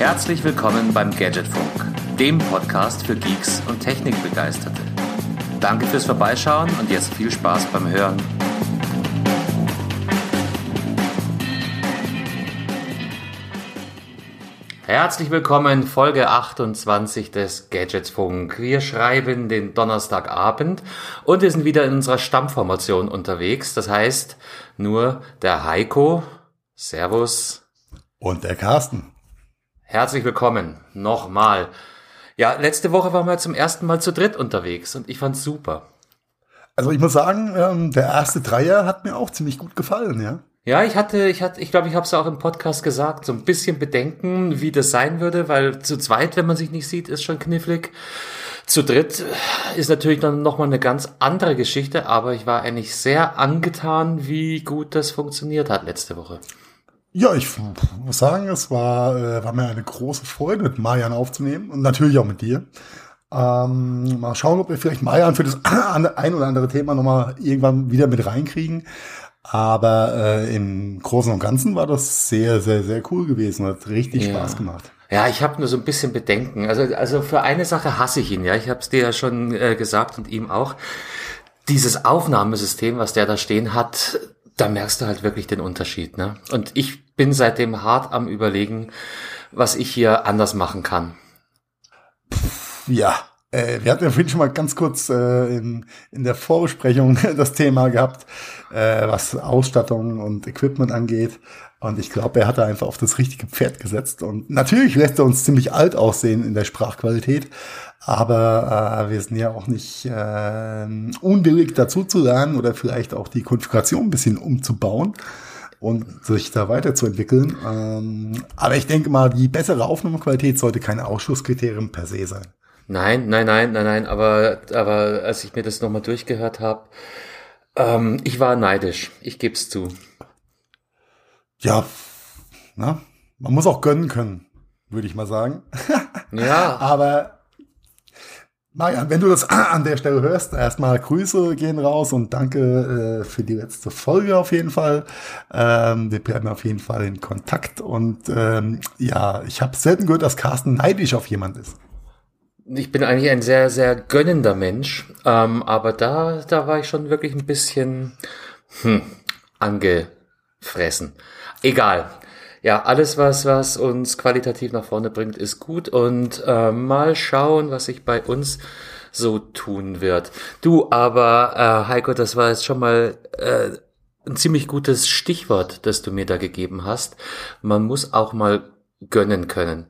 Herzlich willkommen beim Gadgetfunk, dem Podcast für Geeks und Technikbegeisterte. Danke fürs Vorbeischauen und jetzt viel Spaß beim Hören. Herzlich willkommen, Folge 28 des Gadgetsfunk. Wir schreiben den Donnerstagabend und wir sind wieder in unserer Stammformation unterwegs. Das heißt, nur der Heiko, Servus. Und der Carsten. Herzlich willkommen, nochmal. Ja, letzte Woche waren wir zum ersten Mal zu dritt unterwegs und ich fand's super. Also ich muss sagen, ähm, der erste Dreier hat mir auch ziemlich gut gefallen, ja. Ja, ich hatte, ich hatte, ich glaube, ich habe es auch im Podcast gesagt, so ein bisschen Bedenken, wie das sein würde, weil zu zweit, wenn man sich nicht sieht, ist schon knifflig. Zu dritt ist natürlich dann nochmal eine ganz andere Geschichte, aber ich war eigentlich sehr angetan, wie gut das funktioniert hat letzte Woche. Ja, ich muss sagen, es war, äh, war mir eine große Freude, mit Marian aufzunehmen und natürlich auch mit dir. Ähm, mal schauen, ob wir vielleicht Marian für das ein oder andere Thema nochmal irgendwann wieder mit reinkriegen. Aber äh, im Großen und Ganzen war das sehr, sehr, sehr cool gewesen. Hat richtig ja. Spaß gemacht. Ja, ich habe nur so ein bisschen Bedenken. Also, also für eine Sache hasse ich ihn, ja. Ich habe es dir ja schon äh, gesagt und ihm auch. Dieses Aufnahmesystem, was der da stehen hat, da merkst du halt wirklich den Unterschied. Ne? Und ich bin seitdem hart am überlegen, was ich hier anders machen kann. Ja, äh, wir hatten ja vorhin schon mal ganz kurz äh, in, in der Vorbesprechung das Thema gehabt, äh, was Ausstattung und Equipment angeht. Und ich glaube, er hat da einfach auf das richtige Pferd gesetzt. Und natürlich lässt er uns ziemlich alt aussehen in der Sprachqualität. Aber äh, wir sind ja auch nicht äh, unwillig dazu zu lernen oder vielleicht auch die Konfiguration ein bisschen umzubauen und sich da weiterzuentwickeln. Ähm, aber ich denke mal, die bessere Aufnahmequalität sollte kein Ausschlusskriterium per se sein. Nein, nein, nein, nein, nein, aber, aber als ich mir das nochmal durchgehört habe, ähm, ich war neidisch, ich geb's zu. Ja, na, man muss auch gönnen können, würde ich mal sagen. ja. aber Marian, wenn du das an der Stelle hörst, erstmal Grüße gehen raus und danke äh, für die letzte Folge auf jeden Fall. Ähm, wir bleiben auf jeden Fall in Kontakt und ähm, ja, ich habe selten gehört, dass Carsten neidisch auf jemand ist. Ich bin eigentlich ein sehr, sehr gönnender Mensch, ähm, aber da, da war ich schon wirklich ein bisschen hm, angefressen. Egal ja, alles, was, was uns qualitativ nach vorne bringt, ist gut und äh, mal schauen, was sich bei uns so tun wird. Du, aber äh, Heiko, das war jetzt schon mal äh, ein ziemlich gutes Stichwort, das du mir da gegeben hast. Man muss auch mal gönnen können.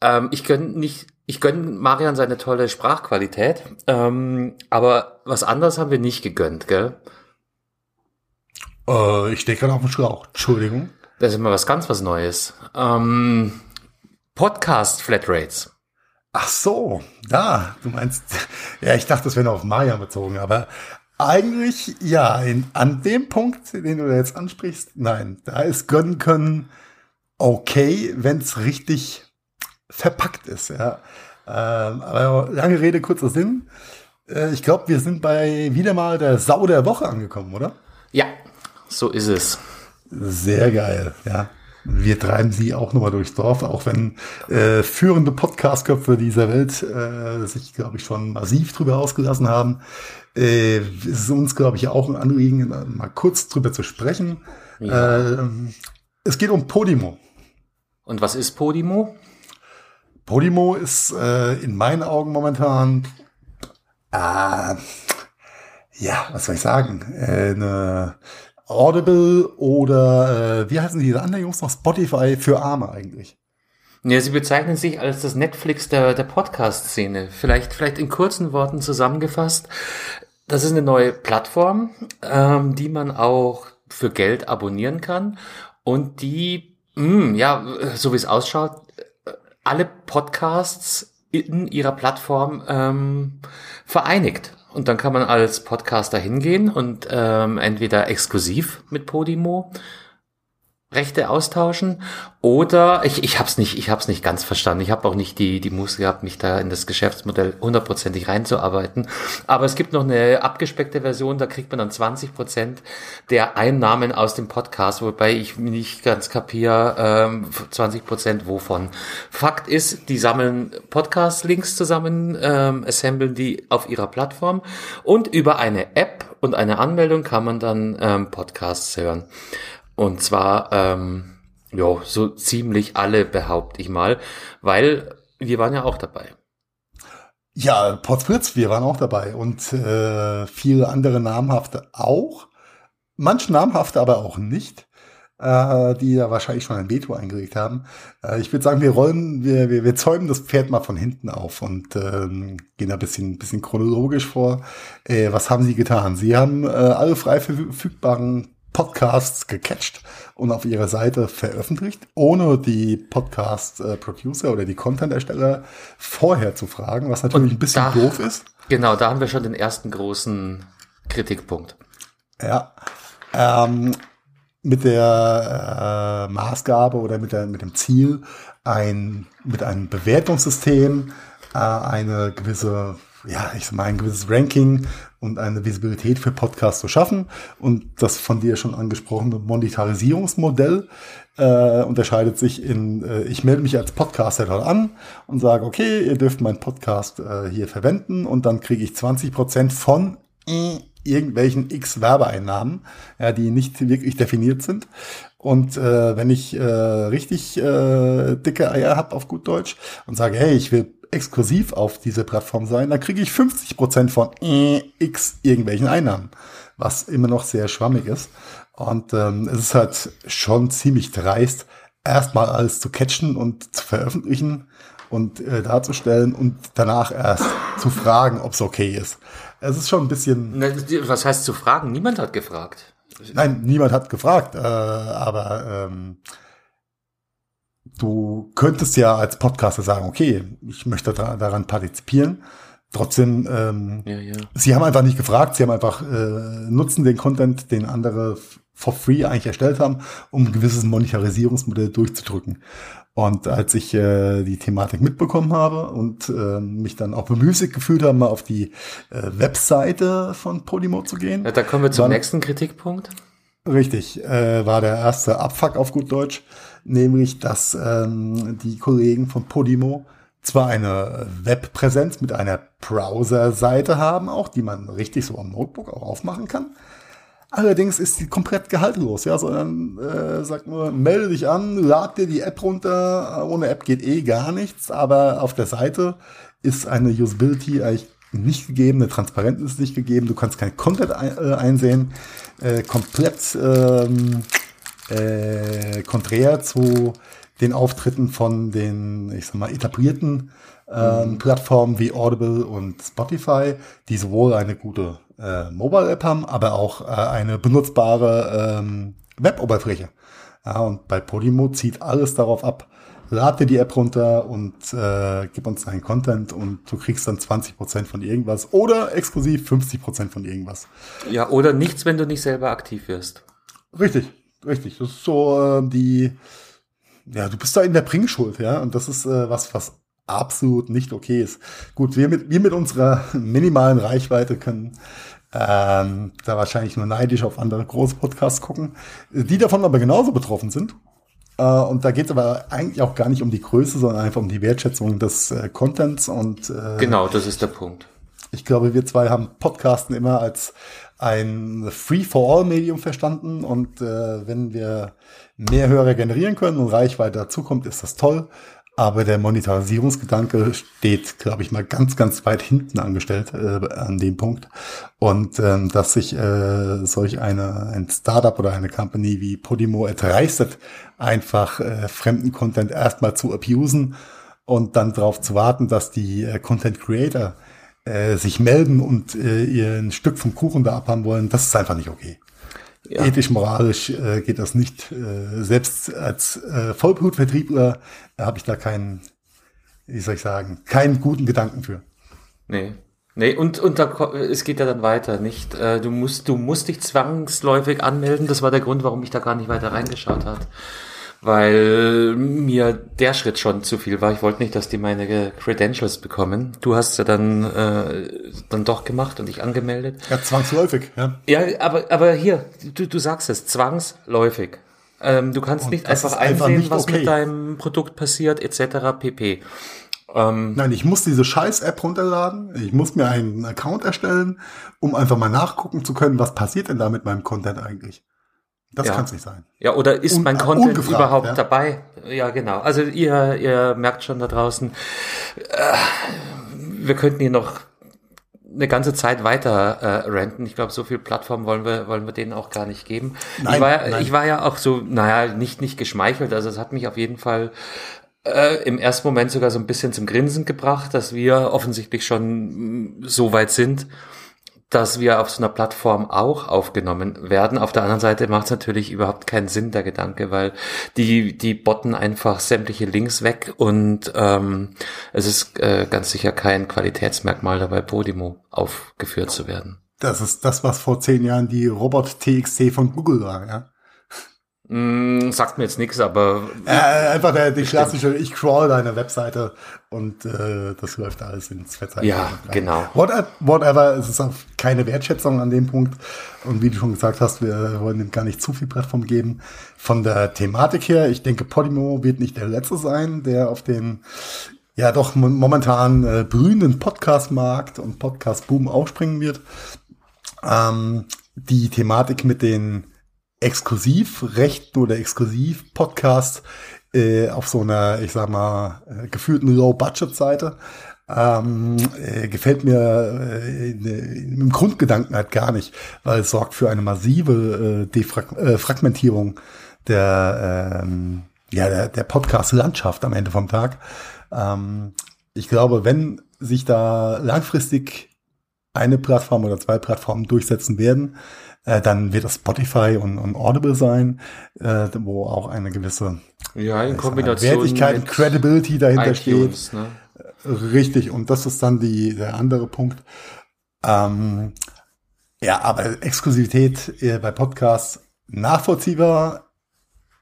Ähm, ich gönn nicht, ich gönn Marian seine tolle Sprachqualität, ähm, aber was anderes haben wir nicht gegönnt, gell? Äh, ich stehe gerade auf dem Schlauch. Entschuldigung. Das ist immer was ganz was Neues. Ähm, Podcast Flatrates. Ach so, da, du meinst, ja, ich dachte, das wäre noch auf Maya bezogen, aber eigentlich, ja, in, an dem Punkt, den du jetzt ansprichst, nein, da ist gönnen können okay, wenn es richtig verpackt ist, ja. Ähm, aber lange Rede, kurzer Sinn. Äh, ich glaube, wir sind bei wieder mal der Sau der Woche angekommen, oder? Ja, so ist es. Sehr geil, ja. Wir treiben sie auch nochmal durchs Dorf, auch wenn äh, führende Podcastköpfe dieser Welt äh, sich, glaube ich, schon massiv drüber ausgelassen haben. Äh, es ist uns, glaube ich, auch ein Anliegen, mal kurz drüber zu sprechen. Ja. Äh, es geht um Podimo. Und was ist Podimo? Podimo ist äh, in meinen Augen momentan, äh, ja, was soll ich sagen, äh, eine Audible oder äh, wie heißen diese anderen Jungs noch? Spotify für Arme eigentlich. Ja, sie bezeichnen sich als das Netflix der, der Podcast-Szene. Vielleicht, vielleicht in kurzen Worten zusammengefasst. Das ist eine neue Plattform, ähm, die man auch für Geld abonnieren kann und die, mh, hm, ja, so wie es ausschaut, alle Podcasts in ihrer Plattform ähm, vereinigt. Und dann kann man als Podcaster hingehen und ähm, entweder exklusiv mit Podimo Rechte austauschen oder ich ich habe es nicht ich habe es nicht ganz verstanden. Ich habe auch nicht die die Muße gehabt mich da in das Geschäftsmodell hundertprozentig reinzuarbeiten. Aber es gibt noch eine abgespeckte Version da kriegt man dann 20 Prozent der Einnahmen aus dem Podcast wobei ich nicht ganz kapiere ähm, 20 Prozent wovon. Fakt ist die sammeln Podcast Links zusammen ähm, assemblen die auf ihrer Plattform und über eine App und eine Anmeldung kann man dann ähm, Podcasts hören und zwar, ähm, ja, so ziemlich alle, behaupte ich mal, weil wir waren ja auch dabei. Ja, Potsfritz, wir waren auch dabei und äh, viele andere namhafte auch. Manche namhafte aber auch nicht, äh, die ja wahrscheinlich schon ein Veto eingelegt haben. Äh, ich würde sagen, wir rollen, wir, wir, wir zäumen das Pferd mal von hinten auf und ähm, gehen da ein bisschen, bisschen chronologisch vor. Äh, was haben sie getan? Sie haben äh, alle frei verfügbaren Podcasts gecatcht und auf ihrer Seite veröffentlicht, ohne die Podcast-Producer oder die Content-Ersteller vorher zu fragen, was natürlich und ein bisschen da, doof ist. Genau, da haben wir schon den ersten großen Kritikpunkt. Ja. Ähm, mit der äh, Maßgabe oder mit, der, mit dem Ziel, ein, mit einem Bewertungssystem äh, eine gewisse ja, ich sag mal, ein gewisses Ranking und eine Visibilität für Podcasts zu schaffen. Und das von dir schon angesprochene Monetarisierungsmodell äh, unterscheidet sich in, äh, ich melde mich als Podcaster an und sage, okay, ihr dürft meinen Podcast äh, hier verwenden und dann kriege ich 20 Prozent von irgendwelchen X Werbeeinnahmen, ja, die nicht wirklich definiert sind. Und äh, wenn ich äh, richtig äh, dicke Eier hab auf gut Deutsch und sage, hey, ich will exklusiv auf diese Plattform sein, dann kriege ich 50 Prozent von äh, x irgendwelchen Einnahmen, was immer noch sehr schwammig ist. Und ähm, es ist halt schon ziemlich dreist, erstmal alles zu catchen und zu veröffentlichen und äh, darzustellen und danach erst zu fragen, ob es okay ist. Es ist schon ein bisschen. Was heißt zu fragen? Niemand hat gefragt. Nein, niemand hat gefragt, äh, aber ähm, du könntest ja als Podcaster sagen, okay, ich möchte da, daran partizipieren. Trotzdem, ähm, ja, ja. sie haben einfach nicht gefragt, sie haben einfach äh, nutzen den Content, den andere for free eigentlich erstellt haben, um ein gewisses Monetarisierungsmodell durchzudrücken. Und als ich äh, die Thematik mitbekommen habe und äh, mich dann auch bemüßigt gefühlt habe, mal auf die äh, Webseite von Podimo zu gehen. Ja, da kommen wir zum nächsten Kritikpunkt. Richtig, äh, war der erste Abfuck auf gut Deutsch nämlich dass ähm, die Kollegen von Podimo zwar eine Webpräsenz mit einer Browser-Seite haben, auch die man richtig so am Notebook auch aufmachen kann. Allerdings ist die komplett gehaltlos, ja, sondern äh, sagt nur, melde dich an, lad dir die App runter. Ohne App geht eh gar nichts, aber auf der Seite ist eine Usability eigentlich nicht gegeben, eine Transparenz ist nicht gegeben, du kannst kein Content äh, einsehen, äh, komplett ähm, äh, konträr zu den Auftritten von den, ich sag mal, etablierten ähm, mhm. Plattformen wie Audible und Spotify, die sowohl eine gute äh, Mobile-App haben, aber auch äh, eine benutzbare ähm, Web-Oberfläche. Ja, und bei Podimo zieht alles darauf ab. Lad dir die App runter und äh, gib uns deinen Content und du kriegst dann 20% von irgendwas oder exklusiv 50% von irgendwas. Ja, oder nichts, wenn du nicht selber aktiv wirst. Richtig, Richtig, das ist so äh, die, ja, du bist da in der Bringschuld, ja, und das ist äh, was, was absolut nicht okay ist. Gut, wir mit, wir mit unserer minimalen Reichweite können ähm, da wahrscheinlich nur neidisch auf andere große Podcasts gucken, die davon aber genauso betroffen sind. Äh, und da geht es aber eigentlich auch gar nicht um die Größe, sondern einfach um die Wertschätzung des äh, Contents und äh, genau, das ist der Punkt. Ich glaube, wir zwei haben Podcasten immer als ein Free-for-all-Medium verstanden und äh, wenn wir mehr Hörer generieren können und Reichweite dazukommt, ist das toll. Aber der Monetarisierungsgedanke steht, glaube ich, mal ganz, ganz weit hinten angestellt äh, an dem Punkt. Und ähm, dass sich äh, solch eine, ein Startup oder eine Company wie Podimo erdreistet, einfach äh, fremden Content erstmal zu abusen und dann darauf zu warten, dass die äh, Content Creator äh, sich melden und äh, ihr ein Stück vom Kuchen da abhaben wollen, das ist einfach nicht okay. Ja. Ethisch, moralisch äh, geht das nicht. Äh, selbst als äh, Vollblutvertriebler äh, habe ich da keinen, wie soll ich sagen, keinen guten Gedanken für. Nee. Nee, und, und da, es geht ja dann weiter, nicht? Äh, du musst, du musst dich zwangsläufig anmelden. Das war der Grund, warum ich da gar nicht weiter reingeschaut hat. Weil mir der Schritt schon zu viel war. Ich wollte nicht, dass die meine Credentials bekommen. Du hast ja dann, äh, dann doch gemacht und dich angemeldet. Ja, zwangsläufig, ja. Ja, aber, aber hier, du, du sagst es, zwangsläufig. Ähm, du kannst Und nicht einfach ist einfach einsehen, nicht was okay. mit deinem Produkt passiert, etc. pp. Ähm, Nein, ich muss diese Scheiß-App runterladen. Ich muss mir einen Account erstellen, um einfach mal nachgucken zu können, was passiert denn da mit meinem Content eigentlich. Das Ja. kann es nicht sein. Ja, oder ist Un- mein äh, Content überhaupt ja. dabei? Ja, genau. Also ihr, ihr merkt schon da draußen, äh, wir könnten hier noch eine ganze Zeit weiter äh, renten. Ich glaube, so viel Plattform wollen wir, wollen wir denen auch gar nicht geben. Nein, ich, war, ja- nein. ich war ja auch so, naja, nicht, nicht geschmeichelt. Also es hat mich auf jeden Fall äh, im ersten Moment sogar so ein bisschen zum Grinsen gebracht, dass wir offensichtlich schon mm, so weit sind, dass wir auf so einer Plattform auch aufgenommen werden. Auf der anderen Seite macht es natürlich überhaupt keinen Sinn, der Gedanke, weil die, die botten einfach sämtliche Links weg und ähm, es ist äh, ganz sicher kein Qualitätsmerkmal dabei, Podimo aufgeführt zu werden. Das ist das, was vor zehn Jahren die Robot TXT von Google war, ja. Mm, sagt mir jetzt nichts, aber Äh, einfach der, die klassische, ich crawl deine Webseite und äh, das läuft alles ins Verzeichnis. Ja, rein. genau. Whatever, whatever, es ist auch keine Wertschätzung an dem Punkt. Und wie du schon gesagt hast, wir wollen dem gar nicht zu viel Plattform geben. Von der Thematik her, ich denke, Podimo wird nicht der letzte sein, der auf den ja doch mo- momentan äh, brühenden Podcast-Markt und Podcast-Boom aufspringen wird. Ähm, die Thematik mit den Exklusivrechten oder Exklusiv-Podcasts äh, auf so einer, ich sag mal, äh, gefühlten Low-Budget-Seite ähm, äh, gefällt mir äh, in, im Grundgedanken halt gar nicht, weil es sorgt für eine massive äh, Defrag äh, Fragmentierung der, ähm, ja, der, der Podcast-Landschaft am Ende vom Tag. Ähm, ich glaube, wenn sich da langfristig eine Plattform oder zwei Plattformen durchsetzen werden, äh, dann wird das Spotify und, und Audible sein, äh, wo auch eine gewisse ja, in Kombination Wertigkeit und Credibility dahinter steht. iTunes, ne? Richtig, und das ist dann die, der andere Punkt. Ähm, ja, aber Exklusivität äh, bei Podcasts nachvollziehbar,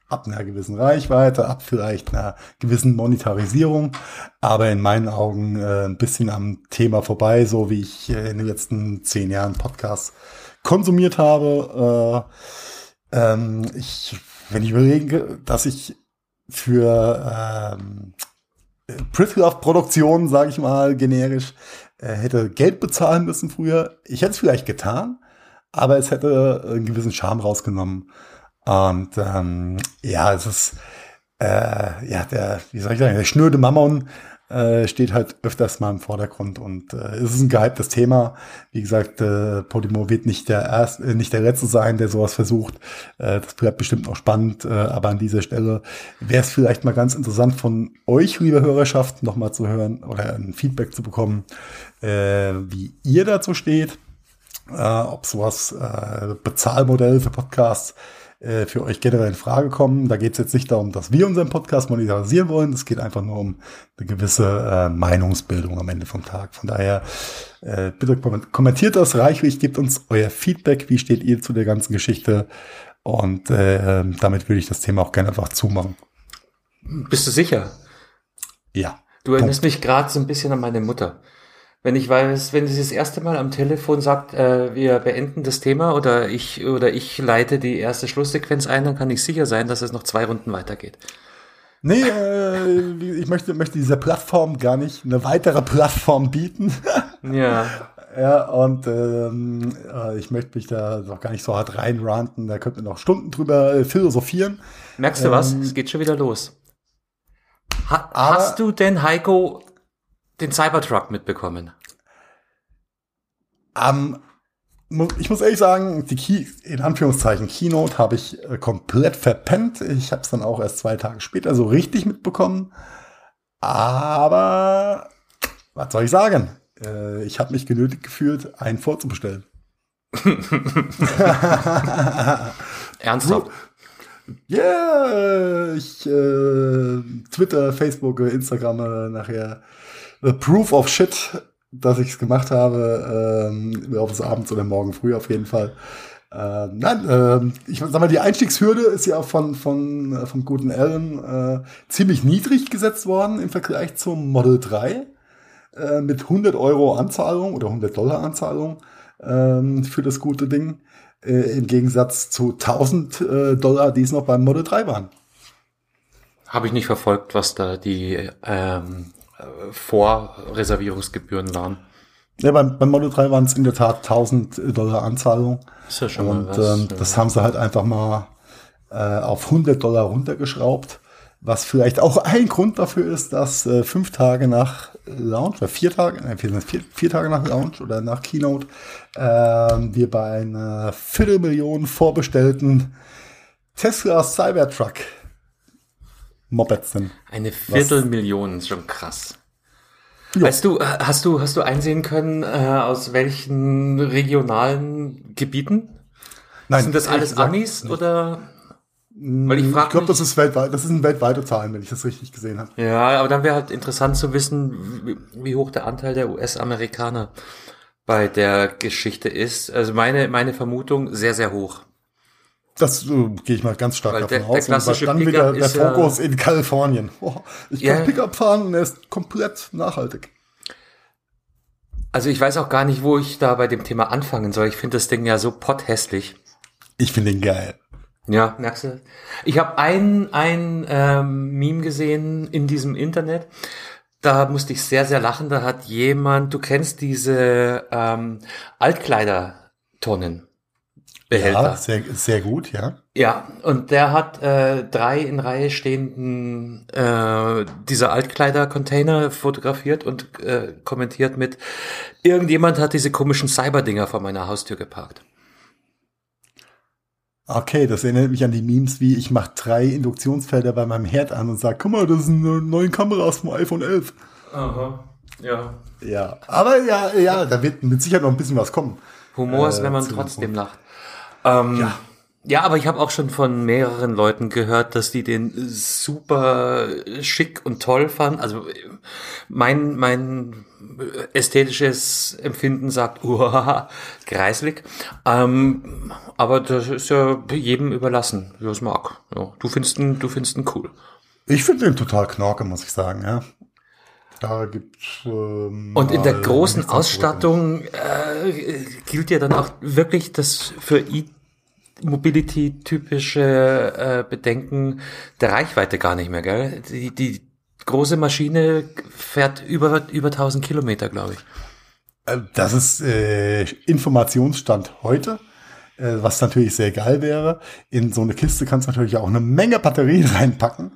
ab einer gewissen Reichweite, ab vielleicht einer gewissen Monetarisierung, aber in meinen Augen äh, ein bisschen am Thema vorbei, so wie ich äh, in den letzten zehn Jahren Podcasts konsumiert habe. Äh, ähm, ich, wenn ich überlege, dass ich für ähm, Pritlove-Produktion, sage ich mal, generisch, äh, hätte Geld bezahlen müssen früher. Ich hätte es vielleicht getan, aber es hätte einen gewissen Charme rausgenommen. Und ähm, ja, es ist äh, ja der, wie soll ich sagen, der schnöde Mammon äh, steht halt öfters mal im Vordergrund und äh, es ist ein gehyptes Thema. Wie gesagt, äh, Podimo wird nicht der erste, äh, nicht der letzte sein, der sowas versucht. Äh, das bleibt bestimmt noch spannend, äh, aber an dieser Stelle wäre es vielleicht mal ganz interessant von euch, liebe Hörerschaft, noch mal zu hören oder ein Feedback zu bekommen, äh, wie ihr dazu steht, äh, ob sowas äh, Bezahlmodell für Podcasts äh, für euch generell in Frage kommen. Da geht es jetzt nicht darum, dass wir unseren Podcast monetarisieren wollen. Es geht einfach nur um eine gewisse äh, Meinungsbildung am Ende vom Tag. Von daher äh, bitte komment- kommentiert das reichlich, gebt uns euer Feedback. Wie steht ihr zu der ganzen Geschichte? Und äh, damit würde ich das Thema auch gerne einfach zumachen. Bist du sicher? Ja. Du erinnerst mich gerade so ein bisschen an meine Mutter. Wenn ich weiß, wenn sie das erste Mal am Telefon sagt, äh, wir beenden das Thema oder ich oder ich leite die erste Schlusssequenz ein, dann kann ich sicher sein, dass es noch zwei Runden weitergeht. Nee, äh, ich möchte, möchte dieser Plattform gar nicht eine weitere Plattform bieten. Ja. Ja, und ähm, äh, ich möchte mich da noch gar nicht so hart reinranten. Da könnten wir noch Stunden drüber äh, philosophieren. Merkst du was? Ähm, Es geht schon wieder los. Ha aber- hast du denn, Heiko, den Cybertruck mitbekommen? Ähm, mu- ich muss ehrlich sagen, die Key, in Anführungszeichen Keynote habe ich äh, komplett verpennt. Ich habe es dann auch erst zwei Tage später so richtig mitbekommen. Aber was soll ich sagen? Äh, ich habe mich genötigt gefühlt, einen vorzubestellen. Ernsthaft? Ja, yeah, ich äh, Twitter, Facebook, Instagram äh, nachher The Proof of Shit dass ich es gemacht habe, ähm, ob es abends oder morgen früh auf jeden Fall. Ähm, nein, ähm, ich sag mal, die Einstiegshürde ist ja von, von, äh, vom guten Alan äh, ziemlich niedrig gesetzt worden im Vergleich zum Model 3 äh, mit 100 Euro Anzahlung oder 100 Dollar Anzahlung ähm, für das gute Ding äh, im Gegensatz zu 1000 äh, Dollar, die es noch beim Model 3 waren. Habe ich nicht verfolgt, was da die ähm, Vorreservierungsgebühren waren. Ja, beim, beim Model 3 waren es in der Tat 1000 Dollar Anzahlung. Ist ja schon Und mal was. ähm, das haben sie halt einfach mal äh, auf 100 Dollar runtergeschraubt. Was vielleicht auch ein Grund dafür ist, dass äh, fünf Tage nach Launch, oder vier Tage, nein, vier, vier, vier Tage nach Launch oder nach Keynote, äh, wir bei einer Viertelmillion vorbestellten Tesla Cybertruck Mopeds sind. Eine Viertelmillion ist schon krass. Ja. Weißt du, äh, hast du, hast du einsehen können, äh, aus welchen regionalen Gebieten? Nein, Sind das alles Amis nicht. oder? Weil ich Ich glaube, das ist weltweit, das sind weltweite Zahlen, wenn ich das richtig gesehen habe. Ja, aber dann wäre halt interessant zu wissen, wie, wie hoch der Anteil der US-Amerikaner bei der Geschichte ist. Also meine, meine Vermutung sehr, sehr hoch. Das äh, gehe ich mal ganz stark Weil davon der- aus. der klassische und dann wieder der ist ja- Fokus in Kalifornien. Oh, ich kann Ja. Pickup fahren und er ist komplett nachhaltig. Also ich weiß auch gar nicht, wo ich da bei dem Thema anfangen soll. Ich finde das Ding ja so potthässlich. Ich finde ihn geil. Ja, merkst du? Ich habe ein, ein ähm, Meme gesehen in diesem Internet. Da musste ich sehr, sehr lachen. Da hat jemand, du kennst diese ähm, Altkleidertonnen. Behälter. Ja, sehr, sehr gut, ja. Ja, und der hat äh, drei in Reihe stehenden äh, dieser Altkleider-Container fotografiert und äh, kommentiert mit, irgendjemand hat diese komischen Cyberdinger vor meiner Haustür geparkt. Okay, das erinnert mich an die Memes, wie ich mache drei Induktionsfelder bei meinem Herd an und sage, guck mal, das sind neue Kameras vom iPhone 11. Aha, ja. Ja, aber ja, ja, da wird mit Sicherheit noch ein bisschen was kommen. Humor ist, Äh, wenn man trotzdem lacht. Ähm, ja. ja, aber ich habe auch schon von mehreren Leuten gehört, dass die den super schick und toll fanden. Also äh, mein mein ästhetisches Empfinden sagt, uah, kreislig. Ähm, aber das ist ja jedem überlassen, wie er es mag. Ja, du findest ihn, du findest ihn cool. Ich finde den total knorke, muss ich sagen, ja. Da gibt's ähm, Und in der großen Ausstattung äh, gilt ja dann auch wirklich das für E-Mobility typische äh, Bedenken der Reichweite gar nicht mehr, gell? Die, die große Maschine fährt über, über 1000 Kilometer, glaube ich. Äh, Das ist äh, Informationsstand heute, äh, was natürlich sehr geil wäre. In so eine Kiste kannst du natürlich auch eine Menge Batterien reinpacken.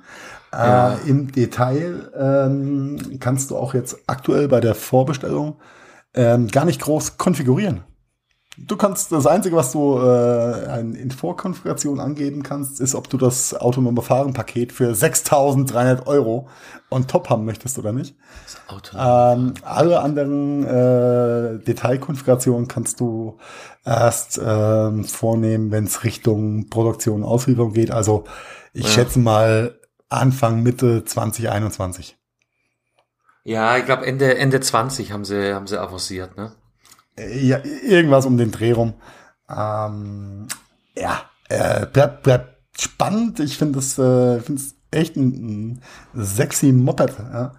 Ja. Äh, Im Detail ähm, kannst du auch jetzt aktuell bei der Vorbestellung ähm, gar nicht groß konfigurieren. Du kannst das Einzige, was du äh, in Vorkonfiguration angeben kannst, ist, ob du das autonome Fahren-Paket für 6.300 Euro on top haben möchtest oder nicht. Das. Ähm, alle anderen äh, Detailkonfigurationen kannst du erst ähm, vornehmen, wenn es Richtung Produktion und Auslieferung geht. Also ich Ja. schätze mal Anfang, Mitte 2021. Ja, ich glaube Ende, Ende 20 haben sie, haben sie avanciert, ne? Äh, Ja, irgendwas um den Dreh rum. Ähm, ja, äh, bleibt, bleibt spannend. Ich finde es äh, find's echt ein, ein sexy Moped. Ja.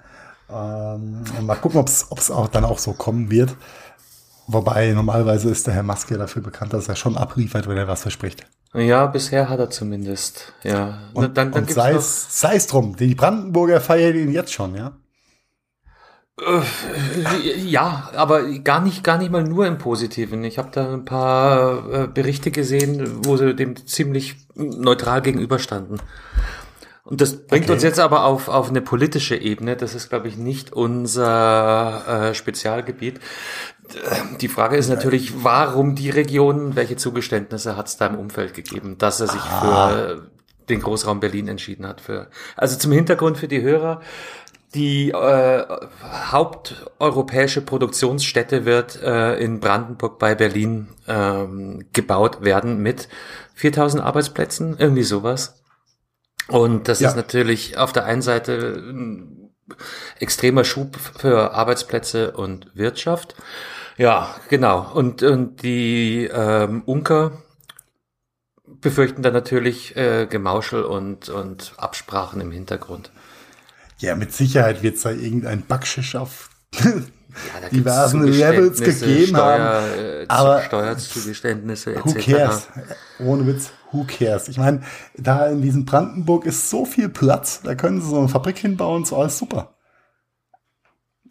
Ähm, mal gucken, ob es auch dann auch so kommen wird. Wobei normalerweise ist der Herr Maske dafür bekannt, dass er schon abliefert, wenn er was verspricht. Ja, bisher hat er zumindest, ja. Und, dann, dann und sei es sei es drum, die Brandenburger feiern ihn jetzt schon, ja. Ja, aber gar nicht, gar nicht mal nur im Positiven. Ich habe da ein paar äh, Berichte gesehen, wo sie dem ziemlich neutral gegenüberstanden. Und das bringt Okay. uns jetzt aber auf, auf eine politische Ebene. Das ist, glaube ich, nicht unser äh, Spezialgebiet. Die Frage ist natürlich, warum die Region, welche Zugeständnisse hat es da im Umfeld gegeben, dass er sich für den Großraum Berlin entschieden hat. Für, also zum Hintergrund für die Hörer, die äh, haupteuropäische Produktionsstätte wird äh, in Brandenburg bei Berlin ähm, gebaut werden mit 4000 Arbeitsplätzen, irgendwie sowas. Und das Ja. ist natürlich auf der einen Seite ein extremer Schub für Arbeitsplätze und Wirtschaft. Ja, genau. Und, und die ähm, Unker befürchten dann natürlich äh, Gemauschel und, und Absprachen im Hintergrund. Ja, mit Sicherheit wird es da irgendein Backschisch auf ja, diversen Levels gegeben Steuer, haben. Äh, aber Steuerzugeständnisse etc. Who cares? Ohne Witz, who cares? Ich meine, da in diesem Brandenburg ist so viel Platz, da können sie so eine Fabrik hinbauen, so alles super.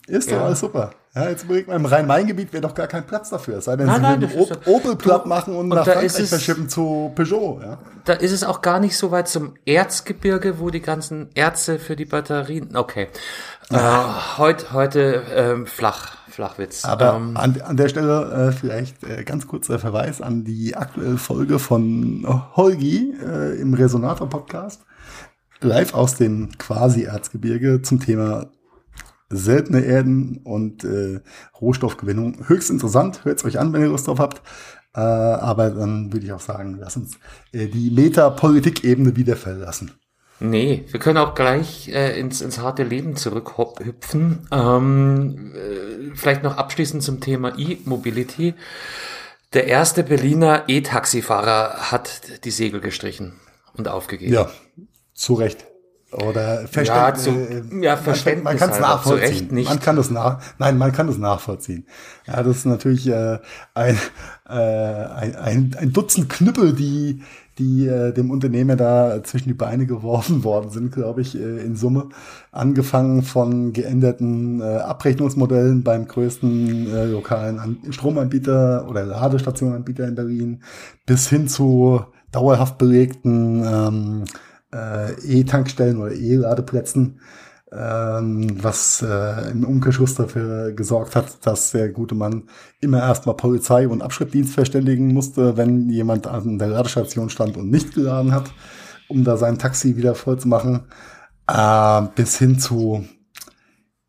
Ist ja. doch alles super. Ja, jetzt überlegt man, im Rhein-Main-Gebiet wäre doch gar kein Platz dafür. Sei denn, nein, sie würden Opel platt machen und, und nach Frankreich es, verschippen zu Peugeot. Ja. Da ist es auch gar nicht so weit zum Erzgebirge, wo die ganzen Erze für die Batterien. Okay. Äh, heut, heute ähm, flach, Flachwitz. Aber ähm, an, an der Stelle äh, vielleicht äh, ganz kurzer Verweis an die aktuelle Folge von Holgi äh, im Resonator-Podcast. Live aus dem Quasi-Erzgebirge zum Thema seltene Erden und äh, Rohstoffgewinnung. Höchst interessant, hört es euch an, wenn ihr Lust drauf habt. Äh, aber dann würde ich auch sagen, lass uns äh, die Metapolitik-Ebene wieder verlassen. Nee, wir können auch gleich äh, ins, ins harte Leben zurückhüpfen. Ähm, äh, vielleicht noch abschließend zum Thema E-Mobility. Der erste Berliner E-Taxifahrer hat die Segel gestrichen und aufgegeben. Ja, zu Recht. Oder Verständ, ja, äh, ja, Verständnis man, man kann es nachvollziehen. Nicht. Man kann das nach, nein, man kann das nachvollziehen. Ja, das ist natürlich äh, ein, äh, ein, ein, ein Dutzend Knüppel, die die äh, dem Unternehmer da zwischen die Beine geworfen worden sind, glaube ich, äh, in Summe. Angefangen von geänderten äh, Abrechnungsmodellen beim größten äh, lokalen An Stromanbieter oder Ladestationanbieter in Berlin bis hin zu dauerhaft belegten ähm, äh, E-Tankstellen oder E-Ladeplätzen, ähm, was äh, im Umkehrschluss dafür gesorgt hat, dass der gute Mann immer erstmal Polizei und Abschrittdienst verständigen musste, wenn jemand an der Ladestation stand und nicht geladen hat, um da sein Taxi wieder voll zu machen, äh, bis hin zu,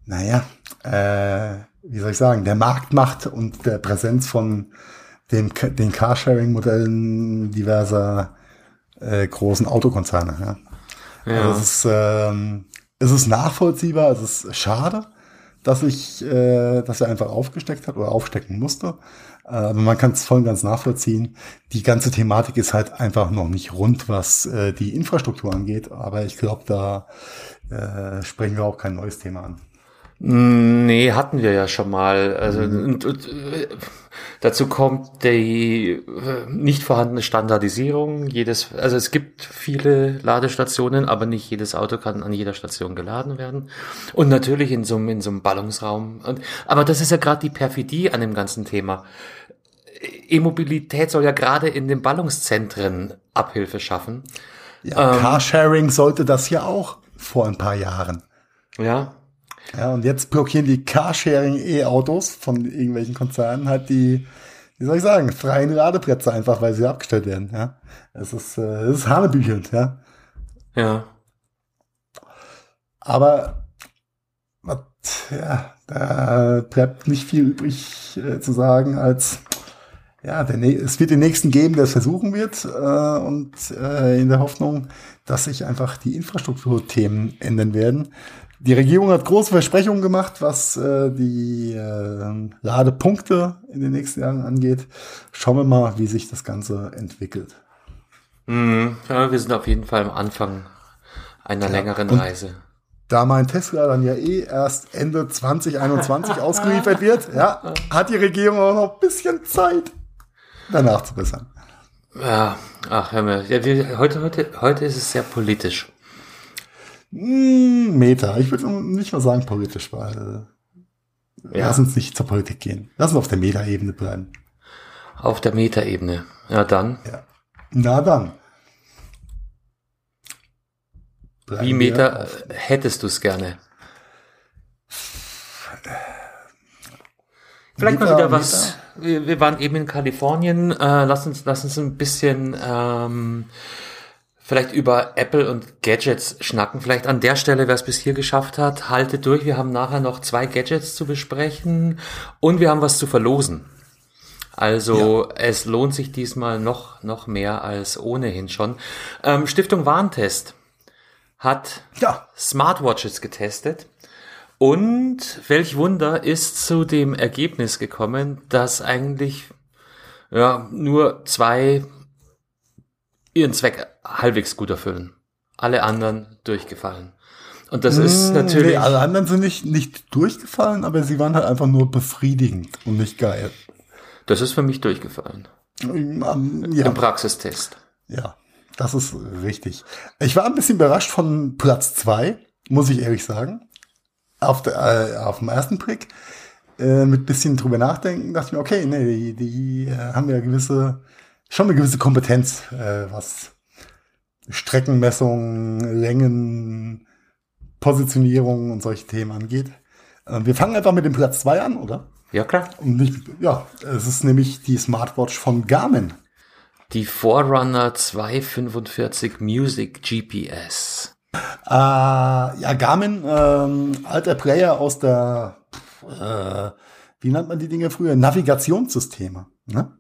naja, äh, wie soll ich sagen, der Marktmacht und der Präsenz von dem, den Carsharing-Modellen diverser äh, großen Autokonzerne. Ja. Ja. Also es, ist, ähm, es ist nachvollziehbar, es ist schade, dass ich, äh, dass er einfach aufgesteckt hat oder aufstecken musste. Aber man kann es voll und ganz nachvollziehen. Die ganze Thematik ist halt einfach noch nicht rund, was äh, die Infrastruktur angeht. Aber ich glaube, da äh, sprechen wir auch kein neues Thema an. Nee, hatten wir ja schon mal. Also mhm. und, und, dazu kommt die äh, nicht vorhandene Standardisierung. Jedes, also es gibt viele Ladestationen, aber nicht jedes Auto kann an jeder Station geladen werden. Und natürlich in so einem in so einem Ballungsraum. Und, aber das ist ja gerade die Perfidie an dem ganzen Thema. E-Mobilität soll ja gerade in den Ballungszentren Abhilfe schaffen. Ja, ähm, Carsharing sollte das ja auch vor ein paar Jahren. Ja, ja, und jetzt blockieren die Carsharing-E-Autos von irgendwelchen Konzernen halt die, wie soll ich sagen, freien Ladeplätze einfach, weil sie abgestellt werden. Ja, es ist, äh, es ist hanebüchend, ja. Ja. Aber ja, da bleibt nicht viel übrig äh, zu sagen als ja, der, es wird den nächsten geben, der es versuchen wird äh, und äh, in der Hoffnung, dass sich einfach die Infrastrukturthemen ändern werden. Die Regierung hat große Versprechungen gemacht, was äh, die äh, Ladepunkte in den nächsten Jahren angeht. Schauen wir mal, wie sich das Ganze entwickelt. Mhm. Ja, wir sind auf jeden Fall am Anfang einer ja, längeren Reise. Da mein Tesla dann ja eh erst Ende 2021 ausgeliefert wird, ja, hat die Regierung auch noch ein bisschen Zeit, danach zu bessern. Ja, ach, hör mir. Ja, wir, heute, heute, heute ist es sehr politisch. Hm, Meta. Ich würde nicht mal sagen politisch, weil äh, ja. lass uns nicht zur Politik gehen. Lass uns auf der Meta-Ebene bleiben. Auf der Meta-Ebene. Ja, dann. Ja. Na dann. Bleiben Wie Meta hättest du es gerne? Vielleicht Meta, mal wieder was. Wir, wir, waren eben in Kalifornien. Äh, lass uns, lass uns ein bisschen ähm, vielleicht über Apple und Gadgets schnacken. Vielleicht an der Stelle, wer es bis hier geschafft hat, haltet durch. Wir haben nachher noch zwei Gadgets zu besprechen und wir haben was zu verlosen. Also ja. es lohnt sich diesmal noch, noch mehr als ohnehin schon. Ähm, Stiftung Warentest hat ja. Smartwatches getestet Und welch Wunder ist zu dem Ergebnis gekommen, dass eigentlich ja, nur zwei ihren Zweck halbwegs gut erfüllen. Alle anderen durchgefallen. Und das ist hm, natürlich. Nee, alle anderen sind nicht, nicht durchgefallen, aber sie waren halt einfach nur befriedigend und nicht geil. Das ist für mich durchgefallen. Um, ja. Im Praxistest. Ja, das ist richtig. Ich war ein bisschen überrascht von Platz zwei, muss ich ehrlich sagen. Auf, der, äh, auf dem ersten Prick. Äh, mit bisschen drüber nachdenken, dachte ich mir, okay, nee, die, die äh, haben ja gewisse, schon eine gewisse Kompetenz, äh, was Streckenmessung, Längen, Positionierung und solche Themen angeht. Äh, wir fangen einfach mit dem Platz zwei an, oder? Ja, klar. Und nicht, ja, es ist nämlich die Smartwatch von Garmin. Die Forerunner 245 Music GPS. Äh, ja, Garmin, ähm, alter Player aus der, äh, wie nennt man die Dinge früher? Navigationssysteme. Ne?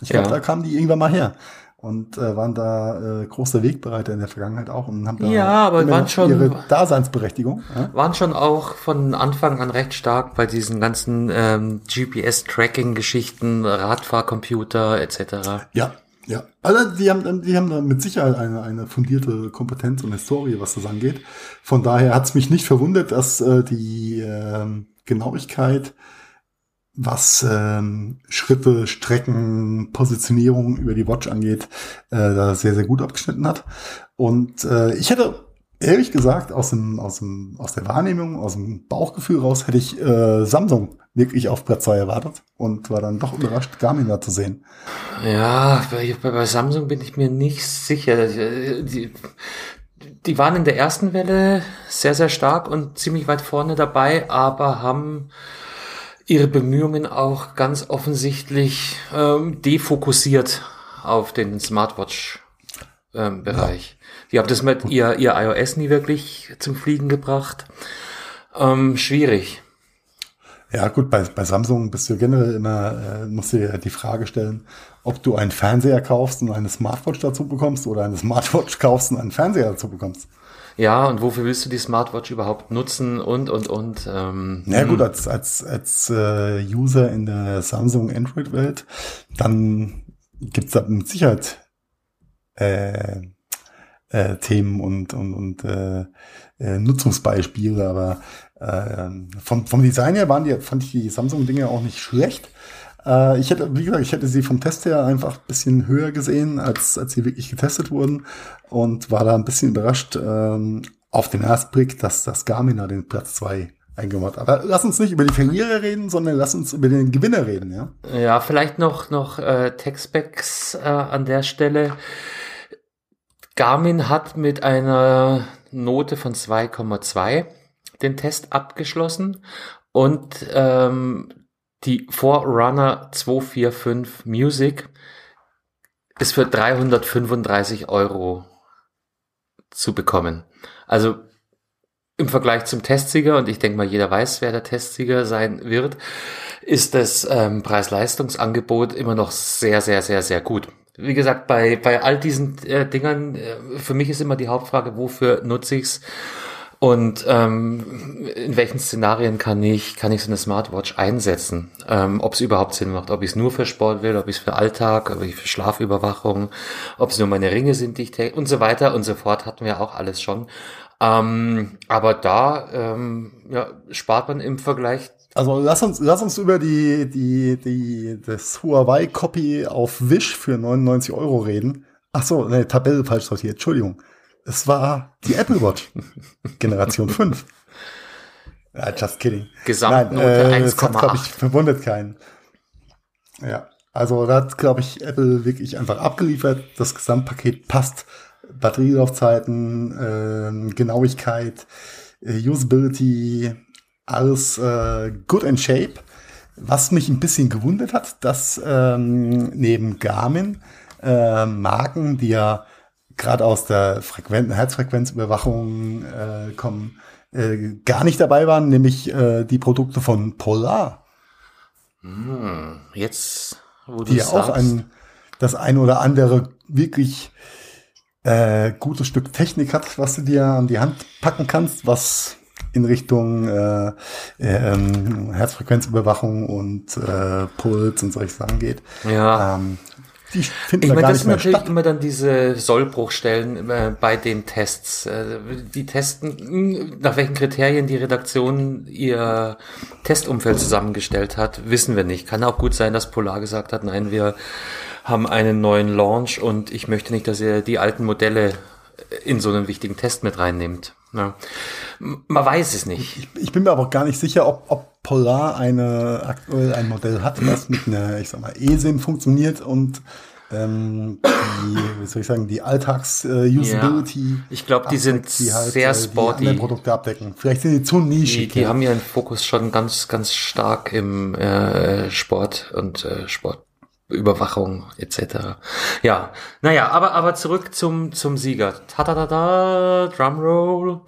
Ich glaube, ja. da kamen die irgendwann mal her und äh, waren da äh, große Wegbereiter in der Vergangenheit auch und haben da ja, aber waren schon, ihre Daseinsberechtigung. Ja? Waren schon auch von Anfang an recht stark bei diesen ganzen ähm, GPS-Tracking-Geschichten, Radfahrcomputer etc. Ja, ja. Also die haben, die haben da mit Sicherheit eine, eine fundierte Kompetenz und Historie, was das angeht. Von daher hat es mich nicht verwundert, dass äh, die äh, Genauigkeit was ähm, Schritte, Strecken, Positionierung über die Watch angeht, äh, da sehr, sehr gut abgeschnitten hat. Und äh, ich hätte ehrlich gesagt aus dem, aus dem, aus der Wahrnehmung, aus dem Bauchgefühl raus, hätte ich äh, Samsung wirklich auf Platz 2 erwartet und war dann doch überrascht, Garmin da zu sehen. Ja, bei, bei Samsung bin ich mir nicht sicher. Die, die waren in der ersten Welle sehr, sehr stark und ziemlich weit vorne dabei, aber haben ihre Bemühungen auch ganz offensichtlich ähm, defokussiert auf den Smartwatch-Bereich. Ähm, ja. Die haben das mit ihr, ihr iOS nie wirklich zum Fliegen gebracht. Ähm, schwierig. Ja, gut, bei, bei Samsung bist du generell immer, äh, musst du dir die Frage stellen, ob du einen Fernseher kaufst und eine Smartwatch dazu bekommst oder eine Smartwatch kaufst und einen Fernseher dazu bekommst. Ja, und wofür willst du die Smartwatch überhaupt nutzen und, und, und? Ähm, ja gut, hm. als, als, als äh, User in der Samsung Android-Welt, dann gibt's da mit Sicherheit äh, äh, Themen und, und, und äh, äh, Nutzungsbeispiele, aber äh, vom, vom Design her waren die, fand ich die Samsung-Dinge auch nicht schlecht. Äh, ich hätte, wie gesagt, ich hätte sie vom Test her einfach ein bisschen höher gesehen, als, als sie wirklich getestet wurden und war da ein bisschen überrascht ähm, auf den ersten Blick, dass das Garmin da den Platz zwei eingemacht hat. Aber lass uns nicht über die Verlierer reden, sondern lass uns über den Gewinner reden, ja? Ja, vielleicht noch, noch äh, Textbacks äh, an der Stelle. Garmin hat mit einer Note von 2,2 den Test abgeschlossen und ähm, die Forerunner 245 Music ist für 335 Euro zu bekommen. Also im Vergleich zum Testsieger, und ich denke mal, jeder weiß, wer der Testsieger sein wird, ist das ähm, Preis-Leistungsangebot immer noch sehr, sehr, sehr, sehr gut. Wie gesagt, bei, bei all diesen äh, Dingern, äh, für mich ist immer die Hauptfrage, wofür nutze ich's? Und ähm, in welchen Szenarien kann ich, kann ich so eine Smartwatch einsetzen? Ähm, ob es überhaupt Sinn macht, ob ich es nur für Sport will, ob ich es für Alltag, ob ich für Schlafüberwachung, ob es nur meine Ringe sind, die ich und so weiter und so fort hatten wir auch alles schon. Ähm, aber da ähm, ja, spart man im Vergleich. Also lass uns, lass uns über die, die, die, das Huawei Copy auf Wish für 99 Euro reden. Ach so, ne, Tabelle falsch sortiert, Entschuldigung. Es war die Apple Watch. Generation 5. Ja, just kidding. Gesamtnote Nein, äh, 1,8. Das glaube ich, verwundert keinen. Ja, also da hat, glaube ich, Apple wirklich einfach abgeliefert. Das Gesamtpaket passt. Batterielaufzeiten, äh, Genauigkeit, äh, Usability, alles äh, good in shape. Was mich ein bisschen gewundert hat, dass ähm, neben Garmin äh, Marken, die ja gerade aus der Frequenz Herzfrequenzüberwachung äh, kommen, äh, gar nicht dabei waren, nämlich äh, die Produkte von Polar. Hm, jetzt, wo du Die sagst. auch ein, das ein oder andere wirklich äh, gutes Stück Technik hat, was du dir an die Hand packen kannst, was in Richtung äh, ähm, Herzfrequenzüberwachung und äh, Puls und solche Sachen geht. Ja. Ähm, die finden Ich da meine, gar das sind natürlich statt. immer dann diese Sollbruchstellen äh, bei den Tests. Äh, die testen, mh, nach welchen Kriterien die Redaktion ihr Testumfeld zusammengestellt hat, wissen wir nicht. Kann auch gut sein, dass Polar gesagt hat, nein, wir haben einen neuen Launch und ich möchte nicht, dass ihr die alten Modelle in so einen wichtigen Test mit reinnehmt. Ja. Man weiß es nicht. Ich bin mir aber auch gar nicht sicher, ob, ob Polar eine aktuell ein Modell hat, das mit einer, ich sag mal, eSIM funktioniert und ähm, die, wie soll ich sagen, die Alltags-Usability. Ja. Ich glaub, die sind sehr Die sporty. anderen Produkte abdecken. Vielleicht sind die zu Die, nischig. die ja. haben ihren Fokus schon ganz, ganz stark im äh, Sport und äh, Sportüberwachung etc. Ja, naja, aber aber zurück zum zum Sieger. Ta-da-da-da, Drumroll.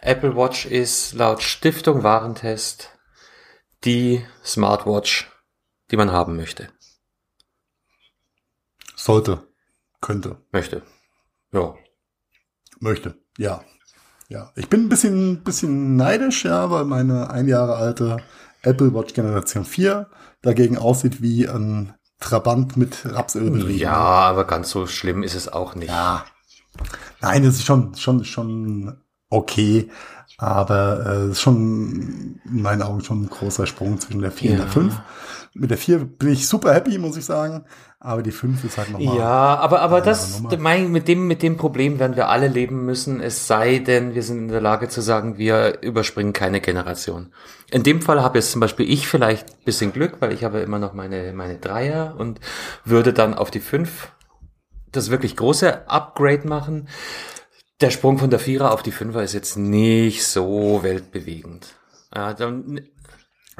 Apple Watch ist laut Stiftung Warentest die Smartwatch, die man haben möchte. Sollte. Könnte. Möchte. Ja. Möchte. Ja. Ja. Ich bin ein bisschen, bisschen neidisch, ja, weil meine ein Jahre alte Apple Watch Generation 4 dagegen aussieht wie ein Trabant mit Rapsölbetrieben. Ja, aber ganz so schlimm ist es auch nicht. Ja. Nein, das ist schon, schon, schon okay. Aber äh, schon in meinen Augen schon ein großer Sprung zwischen der 4 und Ja. der 5. Mit der 4 bin ich super happy, muss ich sagen. Aber die 5 ist halt nochmal. Ja, aber, aber das, mein, mit dem, mit dem Problem werden wir alle leben müssen, es sei denn, wir sind in der Lage zu sagen, wir überspringen keine Generation. In dem Fall habe jetzt zum Beispiel ich vielleicht ein bisschen Glück, weil ich habe immer noch meine, meine Dreier und würde dann auf die fünf das wirklich große Upgrade machen. Der Sprung von der Vierer auf die Fünfer ist jetzt nicht so weltbewegend. Ja, dann,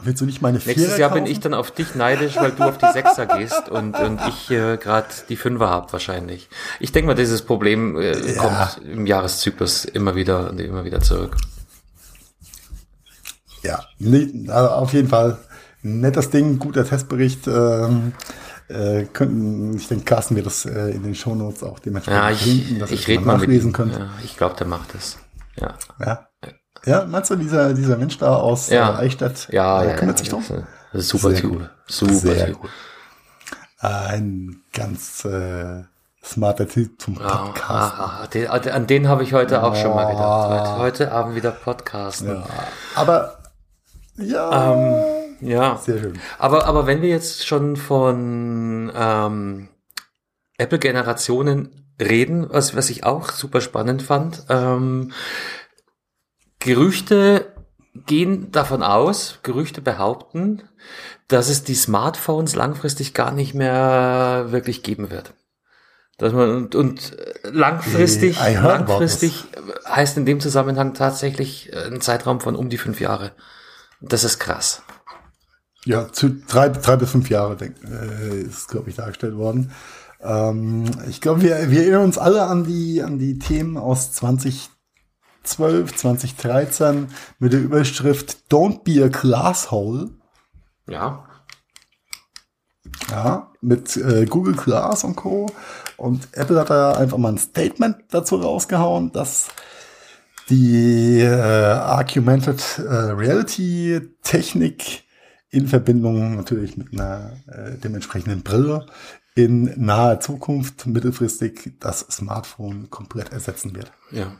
Willst du nicht meine 4 Nächstes Jahr bin ich dann auf dich neidisch, weil du auf die Sechser gehst und, und ich äh, gerade die Fünfer hab wahrscheinlich. Ich denke mal, dieses Problem äh, Ja. kommt im Jahreszyklus immer wieder und immer wieder zurück. Ja, nee, also auf jeden Fall. Nettes Ding, guter Testbericht. Ähm, äh, könnten, ich denke, Carsten wird das äh, in den Shownotes auch dementsprechend Ja, ich, verlinken, dass ihr ich das rede mal mit nachlesen ihm. könnt. Ja, ich glaube, der macht es. Ja. Ja. ja, meinst du, dieser, dieser Mensch da aus Ja. äh, Eichstätt Ja, äh, kümmert ja, sich drum? das das super Sehr Typ. Super Sehr Typ. Ein ganz äh, smarter Typ zum Podcast. ah, ah, den, an den habe ich heute auch schon mal gedacht. Ah. Heute, heute Abend wieder Podcasten. Ja. Aber ja, Ähm, ja. sehr schön. Aber, aber wenn wir jetzt schon von ähm, Apple-Generationen reden, was, was ich auch super spannend fand, ähm, Gerüchte gehen davon aus, Gerüchte behaupten, dass es die Smartphones langfristig gar nicht mehr wirklich geben wird. Dass man und, und langfristig, langfristig heißt in dem Zusammenhang tatsächlich ein Zeitraum von um die fünf Jahre. Das ist krass. Ja, zu drei, drei bis fünf Jahre denk, äh, ist, glaube ich, dargestellt worden. Ähm, ich glaube, wir, wir erinnern uns alle an die, an die Themen aus 2012, 2013 mit der Überschrift Don't be a Glasshole. Ja. Ja, mit äh, Google Glass und Co. Und Apple hat da einfach mal ein Statement dazu rausgehauen, dass die äh, Augmented äh, Reality Technik in Verbindung natürlich mit einer äh, dementsprechenden Brille in naher Zukunft mittelfristig das Smartphone komplett ersetzen wird. Ja.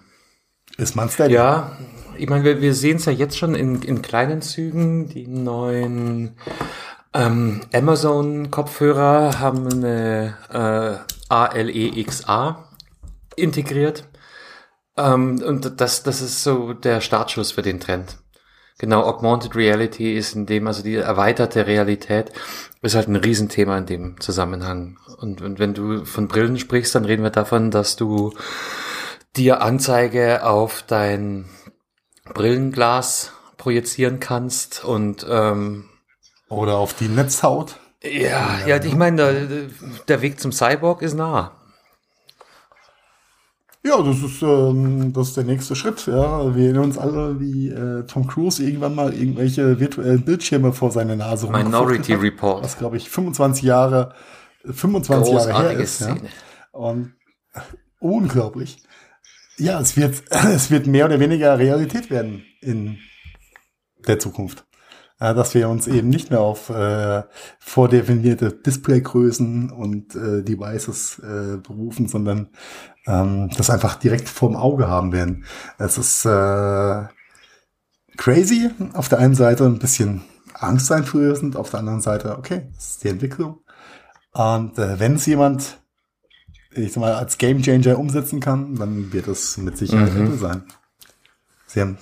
Ist man Statement. Ja, ich meine, wir, wir sehen es ja jetzt schon in, in kleinen Zügen. Die neuen ähm, Amazon-Kopfhörer haben eine äh, ALEXA integriert. Ähm, und das, das ist so der Startschuss für den Trend. Genau, Augmented Reality ist in dem, also die erweiterte Realität, ist halt ein Riesenthema in dem Zusammenhang. Und, und wenn du von Brillen sprichst, dann reden wir davon, dass du dir Anzeige auf dein Brillenglas projizieren kannst und ähm, Oder auf die Netzhaut. ja, ja, ich meine, der, der Weg zum Cyborg ist nah. Ja, das ist, ähm, das ist der nächste Schritt. Ja, wir erinnern uns alle, wie äh, Tom Cruise irgendwann mal irgendwelche virtuellen Bildschirme vor seine Nase Minority hat, Report. Was, glaube ich, 25 Jahre, 25 Jahre her ist. Ja. Und äh, unglaublich. Ja, es wird, es wird mehr oder weniger Realität werden in der Zukunft. Äh, dass wir uns eben nicht mehr auf äh, vordefinierte Displaygrößen und äh, Devices äh, berufen, sondern ähm, das einfach direkt vorm Auge haben werden. Es ist äh, crazy, auf der einen Seite ein bisschen angsteinflößend, auf der anderen Seite, okay, das ist die Entwicklung. Und äh, wenn es jemand, ich sag mal, als Gamechanger umsetzen kann, dann wird es mit Sicherheit mhm. Apple sein. Sie haben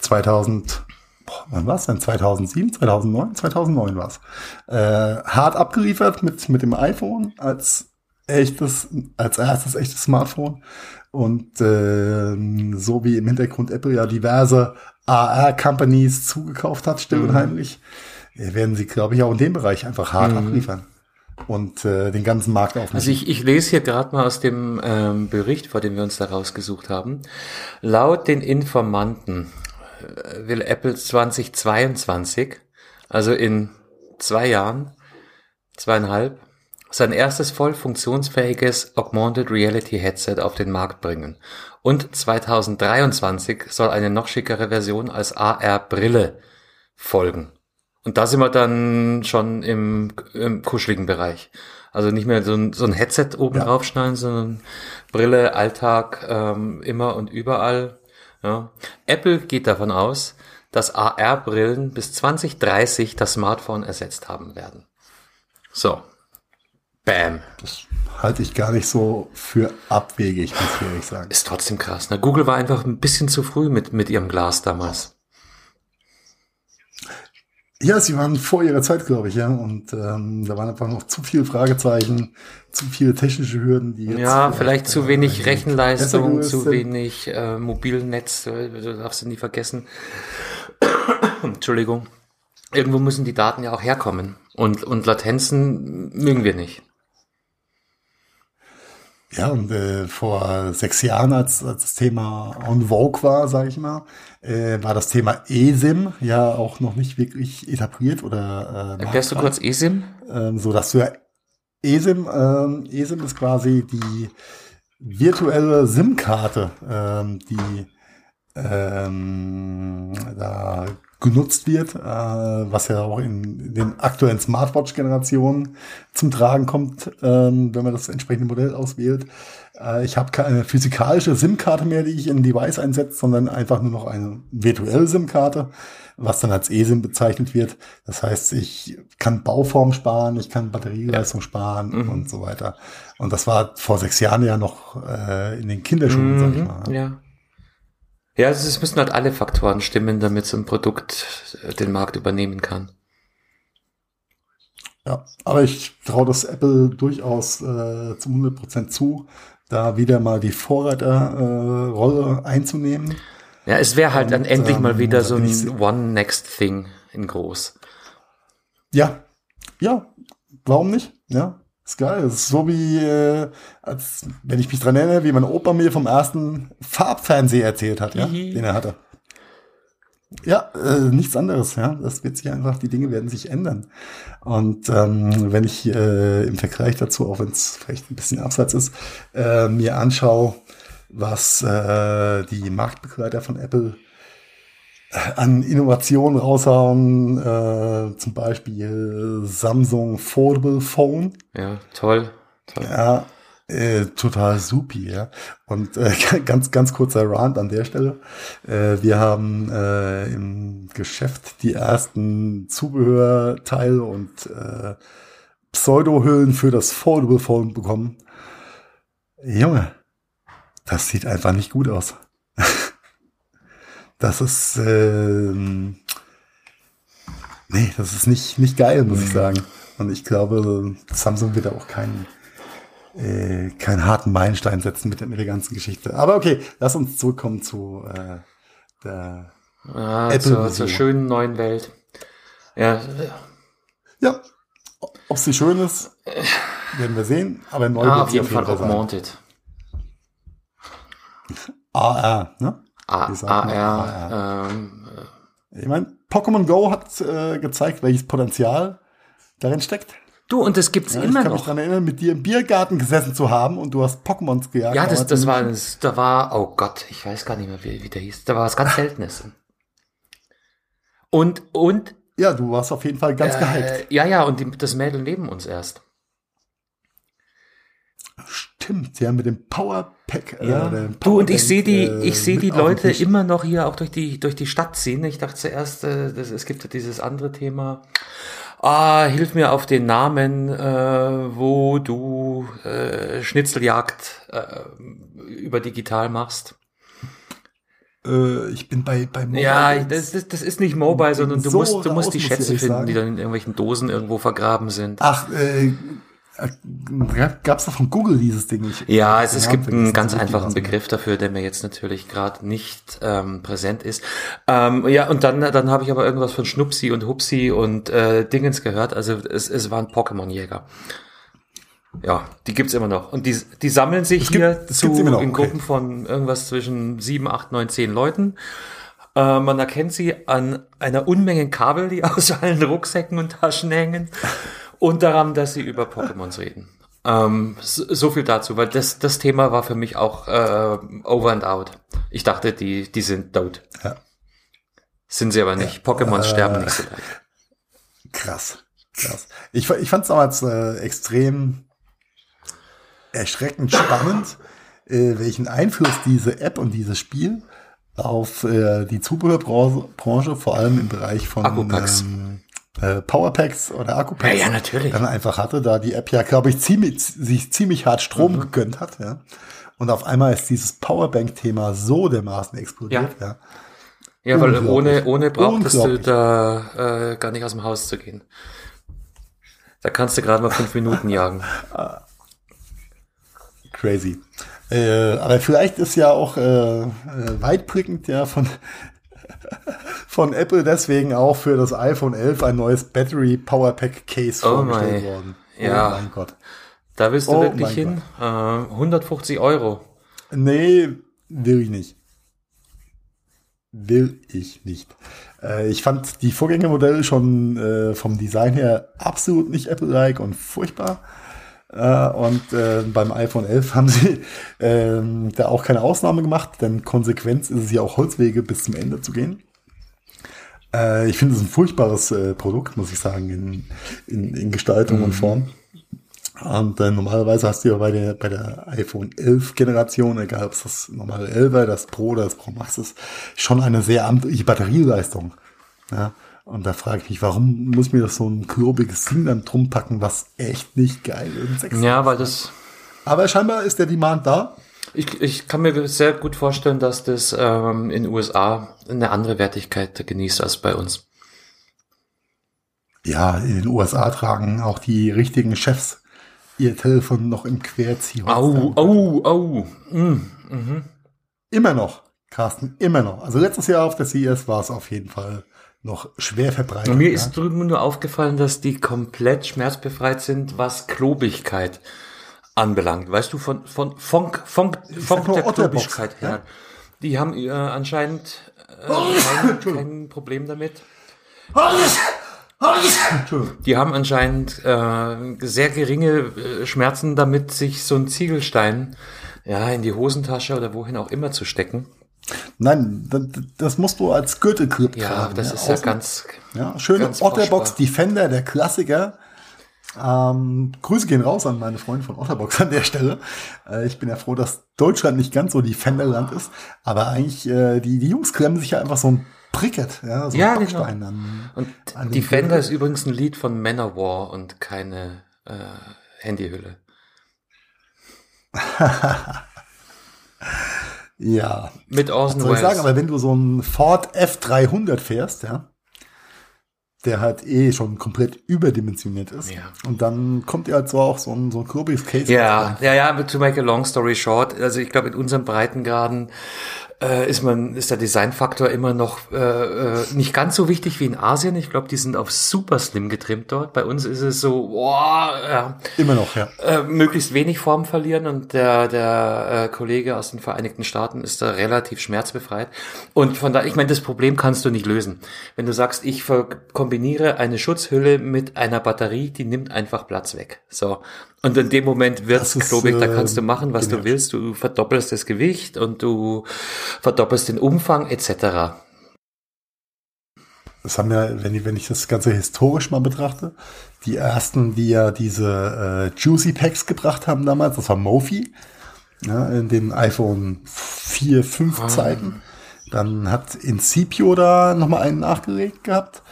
2000, boah, wann war es denn? 2007, 2009? 2009 war es. Äh, hart abgeliefert mit, mit dem iPhone als echtes, als erstes echtes Smartphone. Und äh, so wie im Hintergrund Apple ja diverse AR-Companies zugekauft hat, still und mhm. heimlich, äh, werden sie, glaube ich, auch in dem Bereich einfach hart mhm. abliefern und äh, den ganzen Markt aufnehmen. Also ich, ich lese hier gerade mal aus dem ähm, Bericht, vor dem wir uns da rausgesucht haben. Laut den Informanten äh, will Apple 2022, also in zwei Jahren, zweieinhalb, sein erstes voll funktionsfähiges Augmented Reality Headset auf den Markt bringen. Und 2023 soll eine noch schickere Version als AR-Brille folgen. Und da sind wir dann schon im, im kuscheligen Bereich. Also nicht mehr so ein, so ein Headset oben ja. drauf schneiden, sondern Brille, Alltag, ähm, immer und überall. Ja. Apple geht davon aus, dass AR-Brillen bis 2030 das Smartphone ersetzt haben werden. So, Bam. Das halte ich gar nicht so für abwegig, muss ich ehrlich sagen. Ist trotzdem krass. Ne? Google war einfach ein bisschen zu früh mit, mit ihrem Glas damals. Ja, sie waren vor ihrer Zeit, glaube ich, ja. Und ähm, da waren einfach noch zu viele Fragezeichen, zu viele technische Hürden, die jetzt. Ja, vielleicht zu wenig äh, Rechenleistung, zu wenig äh, Mobilnetz, äh, darfst du nie vergessen. Entschuldigung. Irgendwo müssen die Daten ja auch herkommen. Und, und Latenzen mögen wir nicht. Ja, und äh, vor sechs Jahren, als, als das Thema on vogue war, sage ich mal, äh, war das Thema eSIM ja auch noch nicht wirklich etabliert oder äh, Erklärst du kurz eSIM? Ähm, so dass du ja eSIM, ähm, eSIM ist quasi die virtuelle SIM-Karte, ähm, die ähm, da genutzt wird, äh, was ja auch in, den aktuellen Smartwatch-Generationen zum Tragen kommt, ähm, wenn man das entsprechende Modell auswählt. Äh, ich habe keine physikalische SIM-Karte mehr, die ich in ein Device einsetze, sondern einfach nur noch eine virtuelle SIM-Karte, was dann als eSIM bezeichnet wird. Das heißt, ich kann Bauform sparen, ich kann Batterieleistung ja. sparen mhm. und so weiter. Und das war vor sechs Jahren ja noch äh, in den Kinderschuhen, mhm. sag ich mal. Ja. Ja, also es müssen halt alle Faktoren stimmen, damit so ein Produkt äh, den Markt übernehmen kann. Ja, aber ich traue das Apple durchaus äh, zu 100% zu, da wieder mal die Vorreiterrolle äh, einzunehmen. Ja, es wäre halt Und, dann endlich ähm, mal wieder so ein One Next Thing in groß. Ja, ja, warum nicht? Ja, ist geil. Ist so wie, äh, als, wenn ich mich dran erinnere, wie mein Opa mir vom ersten Farbfernseher erzählt hat, ja, den er hatte. Ja, äh, nichts anderes, ja. Das wird sich einfach, die Dinge werden sich ändern. Und ähm, wenn ich äh, im Vergleich dazu, auch wenn es vielleicht ein bisschen abseits ist, äh, mir anschaue, was äh, die Marktbegleiter von Apple an Innovationen raushauen, äh, zum Beispiel Samsung Foldable Phone. Ja, toll. toll. Ja, äh, total supi, ja. Und äh, ganz, ganz kurzer Rant an der Stelle. Äh, wir haben äh, im Geschäft die ersten Zubehörteile und äh, Pseudo-Hüllen für das Foldable Phone bekommen. Junge, das sieht einfach nicht gut aus. Das ist, äh, nee, das ist nicht, nicht geil, muss ich mhm. sagen. Und ich glaube, Samsung wird da auch keinen, äh, keinen harten Meilenstein setzen mit, mit der ganzen Geschichte. Aber okay, lass uns zurückkommen zu äh, der ah, Apple zur, zur schönen neuen Welt. Ja. Ja. Ob sie schön ist, werden wir sehen. Aber neu ah, auf jeden Fall augmented. AR, ne? A AR. Ähm, äh. ich meine, Pokémon Go hat äh, gezeigt, welches Potenzial darin steckt. Du, und das gibt's ja, immer noch. Ich kann mich daran erinnern, mit dir im Biergarten gesessen zu haben und du hast Pokémons gejagt. Ja, das, das war, das, da war, oh Gott, ich weiß gar nicht mehr, wie, wie der hieß. Da war was ganz Seltenes. Und, und. Ja, du warst auf jeden Fall ganz äh, gehypt. Ja, ja, und die, das Mädel neben uns erst. Stimmt, ja, mit dem Powerpack. Äh, ja. Äh, du und ich sehe die, äh, ich sehe die Leute immer noch hier auch durch die durch die Stadt ziehen. Ich dachte zuerst, äh, das, es gibt dieses andere Thema. Ah, hilf mir auf den Namen, äh, wo du äh, Schnitzeljagd äh, über digital machst. Äh, ich bin bei, bei Mobile. Ja, das, das, das ist nicht Mobile, sondern du so musst, du musst die Schätze finden, sagen. die dann in irgendwelchen Dosen irgendwo vergraben sind. Ach, äh, Gab es da von Google dieses Ding nicht? Ja, es, es gibt einen ganz einfachen Begriff dafür, der mir jetzt natürlich gerade nicht ähm, präsent ist. Ähm, ja, und dann, dann habe ich aber irgendwas von Schnupsi und Hupsi und äh, Dingens gehört. Also es, es waren Pokémon-Jäger. Ja, die gibt's immer noch. Und die, die sammeln sich das hier gibt, zu, in okay. Gruppen von irgendwas zwischen sieben, acht, neun, zehn Leuten. Äh, man erkennt sie an einer Unmenge Kabel, die aus allen Rucksäcken und Taschen hängen und daran, dass sie über Pokémons reden. Ähm, so, so, viel dazu, weil das, das Thema war für mich auch äh, over and out. Ich dachte, die, die sind tot. Ja. Sind sie aber nicht. Ja, Pokémons äh, sterben nicht so leicht. Krass. Krass. Ich, ich fand es damals äh, extrem erschreckend spannend, äh, welchen Einfluss diese App und dieses Spiel auf äh, die Zubehörbranche, vor allem im Bereich von. Ähm, äh, Powerpacks oder Akkupacks ja, ja, natürlich. dann einfach hatte, da die App ja, glaube ich, ziemlich, sich ziemlich hart Strom mhm. gegönnt hat, ja. Und auf einmal ist dieses Powerbank-Thema so dermaßen explodiert, ja. ja. Ja, weil ohne, ohne brauchtest du da äh, gar nicht aus dem Haus zu gehen. Da kannst du gerade mal fünf Minuten jagen. Crazy. Äh, aber vielleicht ist ja auch äh, äh weitblickend ja von von Apple deswegen auch für das iPhone 11 ein neues Battery Power Pack Case oh vorgestellt my. worden. Ja. Oh mein Gott. Da willst du oh wirklich hin? Äh, 150 Euro. Nee, will ich nicht. Will ich nicht. Äh, ich fand die Vorgängermodelle schon äh, vom Design her absolut nicht Apple-like und furchtbar. Äh, und äh, beim iPhone 11 haben sie äh, da auch keine Ausnahme gemacht, denn Konsequenz ist es ja auch Holzwege bis zum Ende zu gehen. Äh, ich finde es ein furchtbares äh, Produkt, muss ich sagen, in, in, in Gestaltung mhm. und Form. Und äh, normalerweise hast du ja bei der, bei der iPhone 11 Generation, egal ob es das normale 11 das Pro oder das Pro Max ist, schon eine sehr amtliche Batterieleistung. Ja. Und da frage ich mich, warum muss mir das so ein klobiges Ding dann drum packen, was echt nicht geil ist. Ja, weil das. Aber scheinbar ist der Demand da. Ich, ich kann mir sehr gut vorstellen, dass das ähm, in den USA eine andere Wertigkeit genießt als bei uns. Ja, in den USA tragen auch die richtigen Chefs ihr Telefon noch im Querziehen. Au, au, au. Mm, mhm. Immer noch, Carsten, immer noch. Also letztes Jahr auf der CES war es auf jeden Fall noch schwer verbreitet. Mir ja? ist drüben nur aufgefallen, dass die komplett schmerzbefreit sind, was Klobigkeit anbelangt. Weißt du, von, von, von, von, von der Klobigkeit her. Ja? Die haben äh, anscheinend äh, kein, kein Problem damit. Die haben anscheinend äh, sehr geringe äh, Schmerzen damit, sich so ein Ziegelstein ja in die Hosentasche oder wohin auch immer zu stecken. Nein, das, das musst du als Gürtelclip ja, tragen. Das ja, das ist ja ganz. Ja, schöne Otterbox Defender, der Klassiker. Ähm, Grüße gehen raus an meine Freunde von Otterbox an der Stelle. Äh, ich bin ja froh, dass Deutschland nicht ganz so Defenderland ist, aber eigentlich äh, die, die Jungs klemmen sich ja einfach so ein Pricket, ja, so ja, ein genau. An, und an Defender ist übrigens ein Lied von Manowar und keine äh, Handyhülle. Ja. Mit Orson Welles. Soll ich sagen, aber wenn du so einen Ford F300 fährst, ja, der halt eh schon komplett überdimensioniert ist. Ja. Und dann kommt ja halt so auch so ein, so ein klobiges Case. Ja, ja, ja, to make a long story short, also ich glaube in unserem Breitengraden äh, ist man ist der Designfaktor immer noch äh, äh, nicht ganz so wichtig wie in Asien. Ich glaube, die sind auf super slim getrimmt dort. Bei uns ist es so, boah, ja, immer noch, ja. Äh, möglichst wenig Form verlieren und der der äh, Kollege aus den Vereinigten Staaten ist da relativ schmerzbefreit. Und von da, ich meine, das Problem kannst du nicht lösen. Wenn du sagst, ich kombiniere eine Schutzhülle mit einer Batterie, die nimmt einfach Platz weg. So und in dem Moment wird's klobig, da kannst du machen, was genau. du willst. Du verdoppelst das Gewicht und du verdoppelst den Umfang etc. das haben ja, wenn ich, wenn ich das Ganze historisch mal betrachte, die ersten, die ja diese äh, Juicy Packs gebracht haben damals, das war Mofi, ja, in den iPhone 4, 5 ah. Zeiten. Dann hat Incipio da nochmal einen nachgelegt gehabt, äh,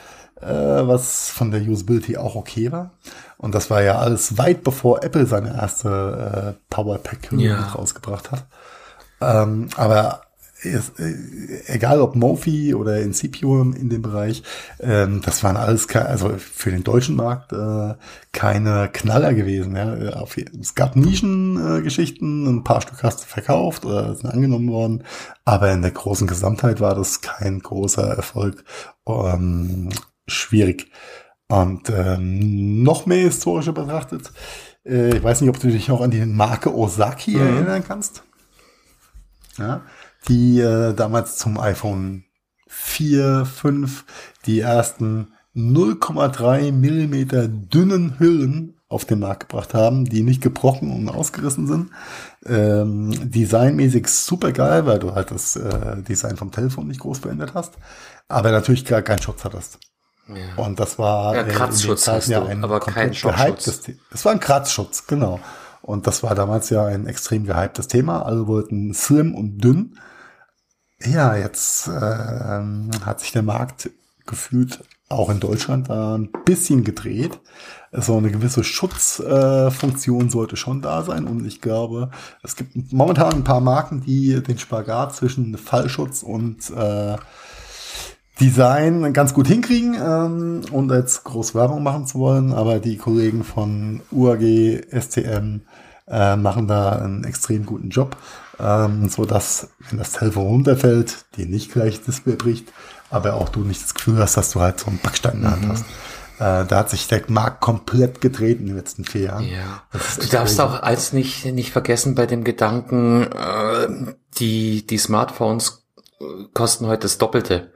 was von der Usability auch okay war. Und das war ja alles weit bevor Apple seine erste äh, Power Pack ja. rausgebracht hat. Ähm, aber ist, äh, egal ob Mofi oder Incipio in dem Bereich, ähm, das waren alles, also für den deutschen Markt äh, keine Knaller gewesen. Ja. Auf, es gab Nischengeschichten, äh, ein paar Stück hast du verkauft oder sind angenommen worden, aber in der großen Gesamtheit war das kein großer Erfolg. Ähm, schwierig. Und ähm, noch mehr historischer betrachtet, äh, ich weiß nicht, ob du dich noch an die Marke Osaki mhm. erinnern kannst. Ja, die äh, damals zum iPhone 4, 5 die ersten 0,3 Millimeter dünnen Hüllen auf den Markt gebracht haben, die nicht gebrochen und ausgerissen sind. Ähm, designmäßig super geil, weil du halt das äh, Design vom Telefon nicht groß verändert hast, aber natürlich gar keinen Schutz hattest. Ja. Und das war ja, äh, Kratzschutz hast ja ein aber kein Schockschutz. Es war ein Kratzschutz, genau. Und das war damals ja ein extrem gehyptes Thema. Alle wollten slim und dünn. Ja, jetzt äh, hat sich der Markt gefühlt auch in Deutschland da ein bisschen gedreht. So eine gewisse Schutzfunktion äh, sollte schon da sein. Und ich glaube, es gibt momentan ein paar Marken, die den Spagat zwischen Fallschutz und äh, Design ganz gut hinkriegen, ähm, und jetzt groß Werbung machen zu wollen, aber die Kollegen von UAG, STM äh, machen da einen extrem guten Job, ähm, so dass wenn das Telefon runterfällt, dir nicht gleich das Display bricht, aber auch du nicht das Gefühl hast, dass du halt so einen Backstein in der Hand mhm. hast. Äh, da hat sich der Markt komplett gedreht in den letzten vier Jahren. Ja. Du darfst auch als nicht, nicht vergessen bei dem Gedanken, äh, die, die Smartphones äh, kosten heute das Doppelte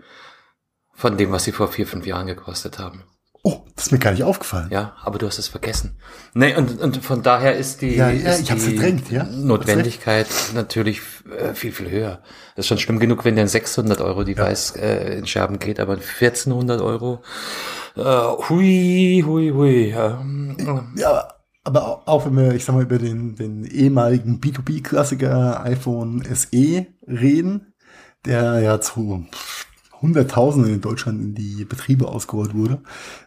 von dem, was sie vor vier, fünf Jahren gekostet haben. Oh, das ist mir gar nicht aufgefallen. Ja, aber du hast es vergessen. Nee, und, und von daher ist die, ja, ja, ist ich hab's verdrängt, ja. Notwendigkeit natürlich äh, viel, viel höher. Das ist schon schlimm genug, wenn der 600 Euro Device ja. äh, in Scherben geht, aber 1400 Euro, äh, hui, hui, hui. Ähm, ja, aber auch wenn wir, ich sag mal, über den, den ehemaligen B2B-Klassiker iPhone SE reden, der ja zu Hunderttausende in Deutschland in die Betriebe ausgerollt wurde.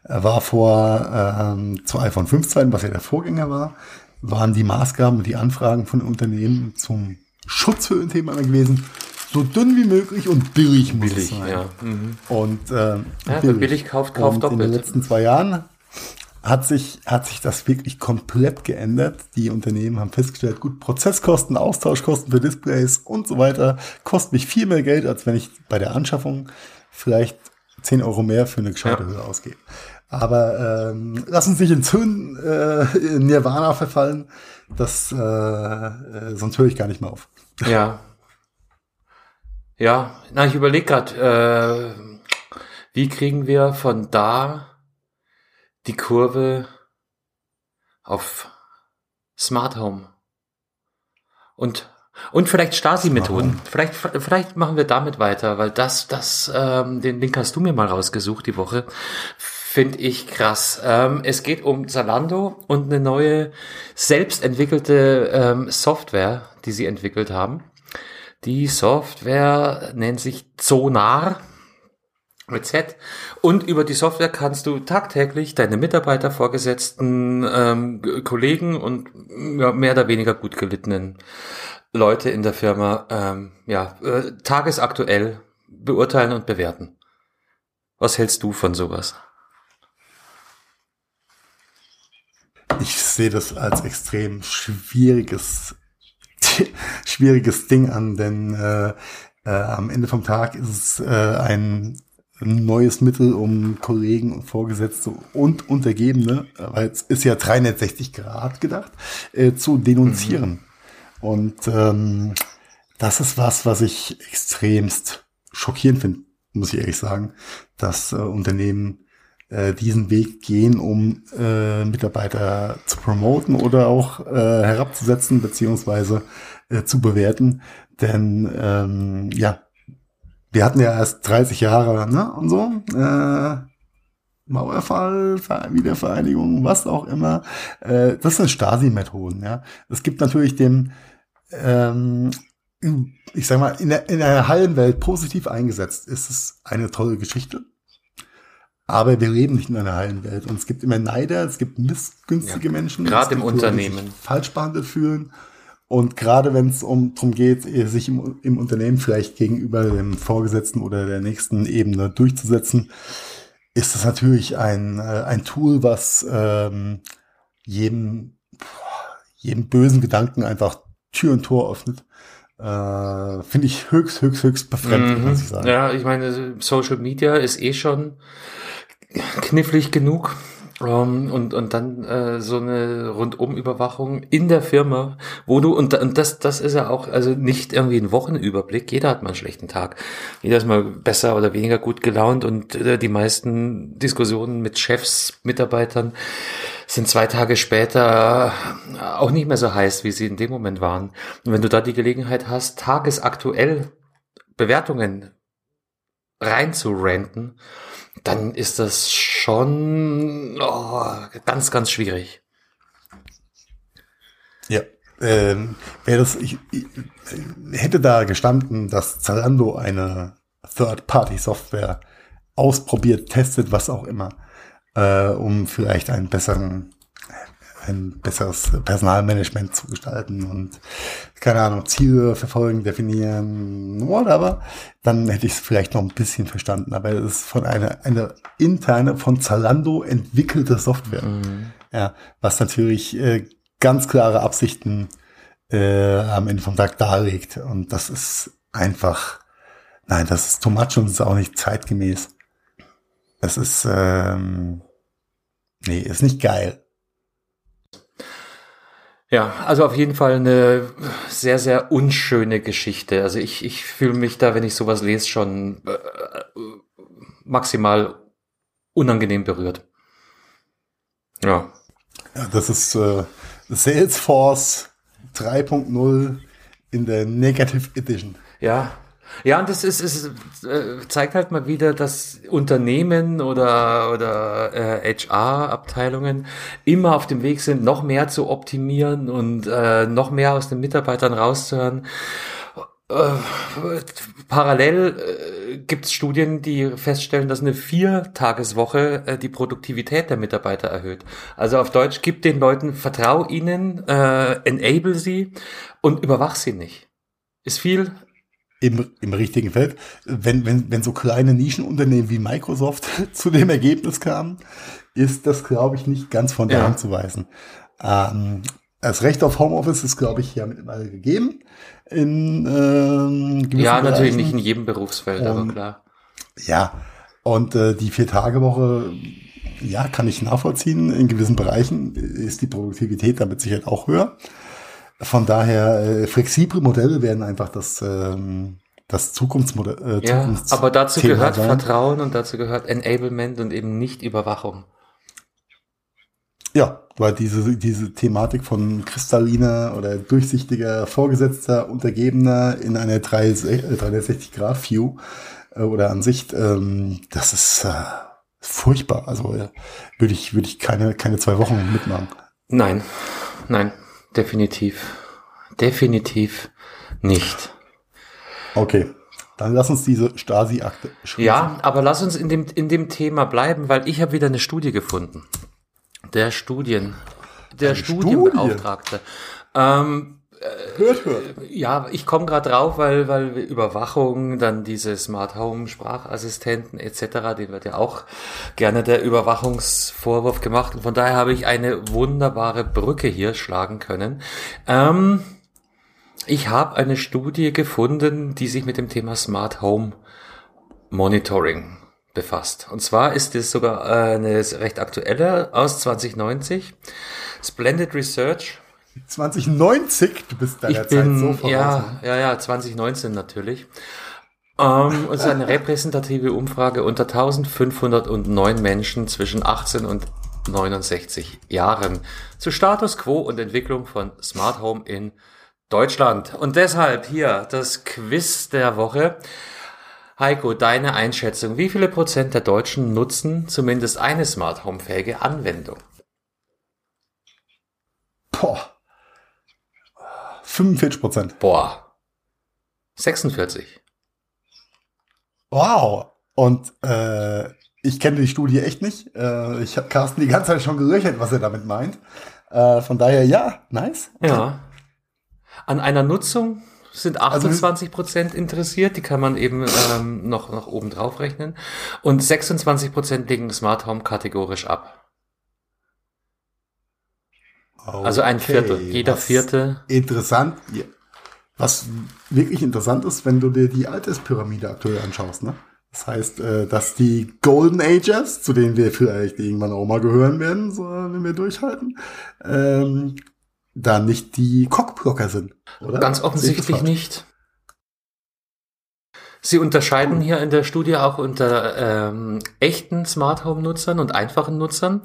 Er war vor ähm, zu iPhone 5 Zeiten, was ja der Vorgänger war, waren die Maßgaben und die Anfragen von Unternehmen zum Schutz für ein Thema gewesen, so dünn wie möglich und billig muss billig, es sein. Ja. Mhm. Und äh, ja, billig. billig kauft, kauft und doppelt. In den letzten zwei Jahren hat sich, hat sich das wirklich komplett geändert. Die Unternehmen haben festgestellt, gut, Prozesskosten, Austauschkosten für Displays und so weiter kosten mich viel mehr Geld, als wenn ich bei der Anschaffung vielleicht 10 Euro mehr für eine gescheite ja. Höhe ausgebe. Aber ähm, lass uns nicht ins Höhen äh, in Nirvana verfallen. Das äh, äh, sonst höre ich gar nicht mehr auf. Ja. Ja, na, ich überlege gerade, äh, wie kriegen wir von da die Kurve auf Smart Home. Und und vielleicht Stasi-Methoden. Vielleicht, vielleicht machen wir damit weiter, weil das, das, ähm, den Link hast du mir mal rausgesucht die Woche. Finde ich krass. Ähm, es geht um Zalando und eine neue selbstentwickelte ähm, Software, die sie entwickelt haben. Die Software nennt sich Zonar mit Z. Und über die Software kannst du tagtäglich deine Mitarbeiter, Vorgesetzten, ähm, Kollegen und ja, mehr oder weniger gut gelittenen Leute in der Firma ähm, ja, äh, tagesaktuell beurteilen und bewerten. Was hältst du von sowas? Ich sehe das als extrem schwieriges, schwieriges Ding an, denn äh, äh, am Ende vom Tag ist es äh, ein ein neues Mittel, um Kollegen und Vorgesetzte und Untergebene, weil es ist ja 360 Grad gedacht, äh, zu denunzieren. Mhm. Und ähm, das ist was, was ich extremst schockierend finde, muss ich ehrlich sagen, dass äh, Unternehmen äh, diesen Weg gehen, um äh, Mitarbeiter zu promoten oder auch äh, herabzusetzen beziehungsweise äh, zu bewerten. Denn ähm, ja, wir hatten ja erst 30 Jahre, ne, und so, äh, Mauerfall, Wiedervereinigung, was auch immer. Äh, das sind Stasi-Methoden, ja. Es gibt natürlich dem, ähm, ich sag mal, in, der, in einer heilen Welt positiv eingesetzt, ist es eine tolle Geschichte. Aber wir leben nicht in einer heilen Welt. Und es gibt immer Neider, es gibt missgünstige ja, Menschen. Gerade im Unternehmen. Die falsch behandelt fühlen. Und gerade wenn es um darum geht, sich im, im Unternehmen vielleicht gegenüber dem Vorgesetzten oder der nächsten Ebene durchzusetzen, ist das natürlich ein, äh, ein Tool, was ähm, jedem, jedem bösen Gedanken einfach Tür und Tor öffnet. Äh, Finde ich höchst, höchst, höchst befremdlich, mhm. muss ich sagen. Ja, ich meine, Social Media ist eh schon knifflig genug. Um, ähm, und, und dann äh, so eine Rundumüberwachung in der Firma, wo du, und, und das, das ist ja auch, also nicht irgendwie ein Wochenüberblick, jeder hat mal einen schlechten Tag. Jeder ist mal besser oder weniger gut gelaunt und äh, die meisten Diskussionen mit Chefs, Mitarbeitern sind zwei Tage später auch nicht mehr so heiß, wie sie in dem Moment waren. Und wenn du da die Gelegenheit hast, tagesaktuell Bewertungen reinzurenten, dann ist das schon oh, ganz, ganz schwierig. Ja. Ähm, wäre das, ich, ich, hätte da gestanden, dass Zalando eine Third-Party-Software ausprobiert, testet, was auch immer, äh, um vielleicht einen besseren ein besseres Personalmanagement zu gestalten und keine Ahnung, Ziele verfolgen, definieren, whatever, dann hätte ich es vielleicht noch ein bisschen verstanden. Aber es ist von einer, eine interne, von Zalando entwickelte Software. Mhm. Ja, was natürlich äh, ganz klare Absichten äh, am Ende vom Tag darlegt. Und das ist einfach, nein, das ist too much und ist auch nicht zeitgemäß. Das ist, ähm, nee, ist nicht geil. Ja, also auf jeden Fall eine sehr, sehr unschöne Geschichte. Also ich, ich fühle mich da, wenn ich sowas lese, schon äh, maximal unangenehm berührt. Ja. ja das ist äh, Salesforce 3.0 in der Negative Edition. Ja, ja, und das ist, ist äh, zeigt halt mal wieder, dass Unternehmen oder, oder äh, HR-Abteilungen immer auf dem Weg sind, noch mehr zu optimieren und äh, noch mehr aus den Mitarbeitern rauszuhören. Äh, parallel äh, gibt es Studien, die feststellen, dass eine Viertageswoche äh, die Produktivität der Mitarbeiter erhöht. Also auf Deutsch, gib den Leuten, vertrau ihnen, äh, enable sie und überwach sie nicht. Ist viel im, im richtigen Feld. Wenn, wenn, wenn so kleine Nischenunternehmen wie Microsoft zu dem Ergebnis kamen, ist das, glaube ich, nicht ganz von der ja. Hand zu weisen. Ähm, das Recht auf Homeoffice ist, glaube ich, ja mittlerweile gegeben. In, ähm, ja, natürlich nicht in jedem Berufsfeld, aber klar. Ja, und äh, die Vier-Tage-Woche, ja, kann ich nachvollziehen. In gewissen Bereichen ist die Produktivität damit sicher auch höher. Von daher, äh, flexible Modelle werden einfach das, ähm, das Zukunftsmodell. Äh, ja, aber dazu Thema gehört sein. Vertrauen und dazu gehört Enablement und eben nicht Überwachung. Ja, weil diese, diese Thematik von kristalliner oder durchsichtiger Vorgesetzter, Untergebener in einer 360-Grad-View äh, oder Ansicht, ähm, das ist äh, furchtbar. Also äh, würde ich, würde ich keine, keine zwei Wochen mitmachen. Nein, nein. Definitiv. Definitiv nicht. Okay. Dann lass uns diese Stasi-Akte schließen. Ja, aber lass uns in dem, in dem Thema bleiben, weil ich habe wieder eine Studie gefunden. Der Studien, der eine Studienbeauftragte. Ähm, hört, hört. Ja, ich komme gerade drauf, weil, weil Überwachung, dann diese Smart Home Sprachassistenten etc., dem wird ja auch gerne der Überwachungsvorwurf gemacht. Und von daher habe ich eine wunderbare Brücke hier schlagen können. Ähm, ich habe eine Studie gefunden, die sich mit dem Thema Smart Home Monitoring befasst. Und zwar ist es sogar eine recht aktuelle aus 2090. Splendid Research 2090, du bist deiner ich bin, Zeit so voraus. Ja, ja, ja, 2019 natürlich. Ähm, und es ist eine repräsentative Umfrage unter 1509 Menschen zwischen 18 und 69 Jahren zu Status Quo und Entwicklung von Smart Home in Deutschland. Und deshalb hier das Quiz der Woche. Heiko, deine Einschätzung. Wie viele Prozent der Deutschen nutzen zumindest eine Smart Home fähige Anwendung? Boah. 45 Prozent. Boah. 46. Wow. Und äh, ich kenne die Studie echt nicht. Äh, ich habe Carsten die ganze Zeit schon gerechnet, was er damit meint. Äh, von daher, ja, nice. Ja. An einer Nutzung sind 28 Prozent interessiert, die kann man eben ähm, noch, noch oben drauf rechnen. Und 26 Prozent legen Smart Home kategorisch ab. Okay. Also ein Viertel, jeder was Vierte. Interessant. Ja. Was wirklich interessant ist, wenn du dir die Alterspyramide aktuell anschaust, ne? Das heißt, äh, dass die Golden Ages, zu denen wir vielleicht irgendwann auch mal gehören werden, so, wenn wir durchhalten, ähm, da nicht die Cockblocker sind, oder? Ganz offensichtlich nicht. Sie unterscheiden hier in der Studie auch unter ähm, echten Smart Home Nutzern und einfachen Nutzern,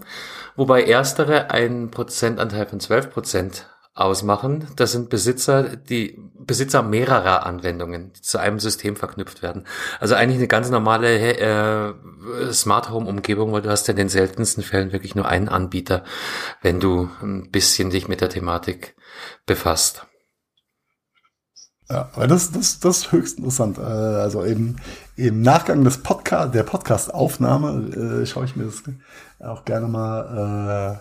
wobei erstere einen Prozentanteil von 12 Prozent ausmachen. Das sind Besitzer, die Besitzer mehrerer Anwendungen, die zu einem System verknüpft werden. Also eigentlich eine ganz normale äh, Smart Home Umgebung, weil du hast ja in den seltensten Fällen wirklich nur einen Anbieter, wenn du ein bisschen dich mit der Thematik befasst. Ja, aber das, das, das ist höchst interessant. Äh, Also im, im Nachgang des Podcast, der Podcast-Aufnahme äh, schaue ich mir das auch gerne mal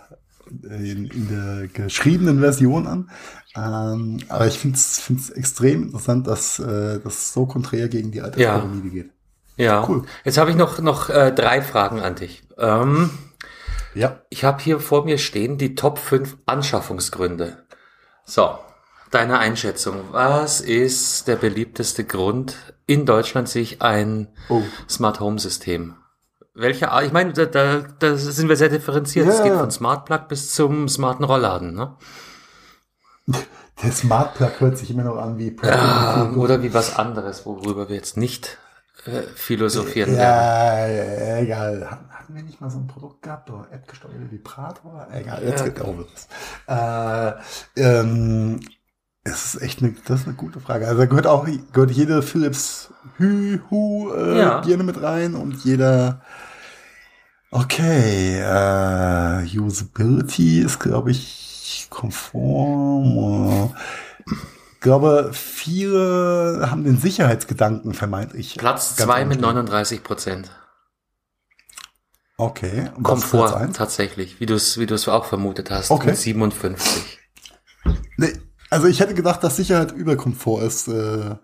äh, in, in der geschriebenen Version an. Ähm, aber ich finde es extrem interessant, dass äh, das so konträr gegen die alte Ja. Pyramide geht. Ja, Cool. jetzt habe ich noch, noch äh, drei Fragen an dich. Ähm, Ja, ich habe hier vor mir stehen die Top 5 Anschaffungsgründe. So, deine Einschätzung. Was ist der beliebteste Grund, in Deutschland sich ein Oh. Smart Home System? Welche Art? Ich meine, da, da, da sind wir sehr differenziert. Ja, Es geht ja. von Smart Plug bis zum smarten Rollladen. Ne? der Smart Plug hört sich immer noch an wie Ah, oder wie was anderes, worüber wir jetzt nicht äh, philosophieren werden. Ja, ja, egal. Hatten hatten wir nicht mal so ein Produkt gehabt oder App-gesteuerte Vibrator? Egal, jetzt Ja. geht auch was. Äh, ähm, es ist echt eine, das ist eine gute Frage. Also da gehört auch gehört jede Philips Hü Hu äh, Ja. Birne mit rein und jeder Okay, äh, Usability ist, glaube ich, konform. Ich glaube, viele haben den Sicherheitsgedanken vermeintlich. Platz zwei mit angestellt. 39 Prozent. Okay. Komfort tatsächlich, wie du es wie du es auch vermutet hast, Okay. mit 57. Nee, also ich hätte gedacht, dass Sicherheit über Komfort ist. Äh,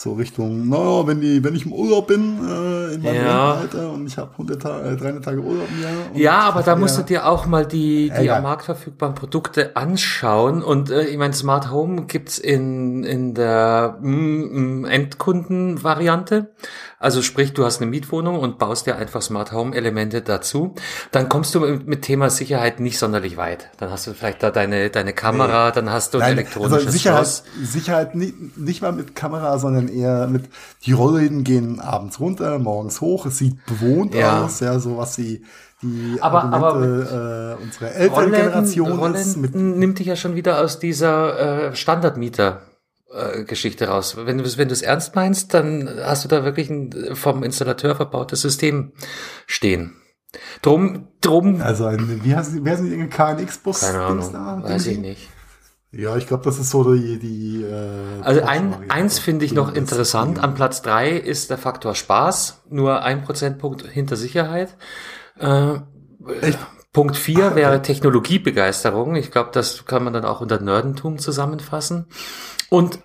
so Richtung, naja, wenn die, wenn ich im Urlaub bin, äh, in meinem Ja. Alter und ich habe 100 Ta äh, 300 Tage Urlaub im Jahr. Ja, aber da musst du dir auch mal die, die am Markt verfügbaren Produkte anschauen. Und äh, ich meine, Smart Home gibt's in, in der mm, mm, Endkundenvariante. Also sprich, du hast eine Mietwohnung und baust dir einfach Smart Home Elemente dazu. Dann kommst du mit, Thema Sicherheit nicht sonderlich weit. Dann hast du vielleicht da deine, deine Kamera, dann hast du ein Nein, elektronisches also Sicherheit, Schloss. Sicherheit nicht, nicht mal mit Kamera, sondern eher mit, die Rollläden gehen abends runter, morgens hoch, es sieht bewohnt Ja. aus, ja, so was die, die Aber- Argumente äh, unserer älteren Generation ist. Mit, Rollen nimmt dich ja schon wieder aus dieser äh, Standardmieter. Äh, Geschichte raus. Wenn du wenn du es ernst meinst, dann hast du da wirklich ein vom Installateur verbautes System stehen. Drum, drum, also ein, wie heißt, wer sind die KNX-Bus? keine Ahnung, weiß ich nicht. Ja, ich glaube, das ist so die, die äh, Also ein, eins finde ich noch interessant. An Platz drei ist der Faktor Spaß. Nur ein Prozentpunkt hinter Sicherheit. Äh, Punkt vier wäre Technologiebegeisterung. Ich glaube, das kann man dann auch unter Nerdentum zusammenfassen. Und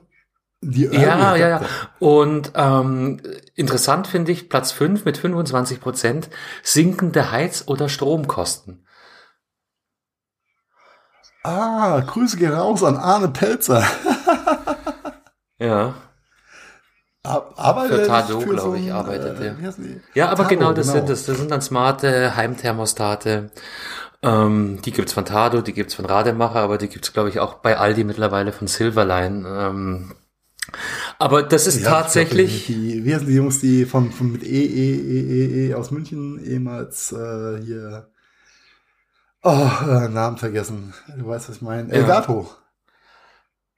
Die ja, Early ja, ja. Und ähm, interessant finde ich Platz fünf mit 25 Prozent sinkende Heiz- oder Stromkosten. Ah, Grüße gehen raus an Arne Pelzer. Ja. Ar- Arbeitet Für Tado, nicht glaub so ich, arbeitet er. die? Ja, aber Tado, genau das sind es. Das sind dann smarte Heimthermostate. Ähm, die gibt's von Tado, die gibt's von Rademacher, aber die gibt's glaube ich, auch bei Aldi mittlerweile von Silverline. Ähm, aber das ist Ja, tatsächlich... Ich glaub, die, wie heißen die Jungs, die von, von mit E, E, E, E, E aus München ehemals äh, hier. Oh, äh, Namen vergessen. Du weißt, was ich meine. Ja. Elgato.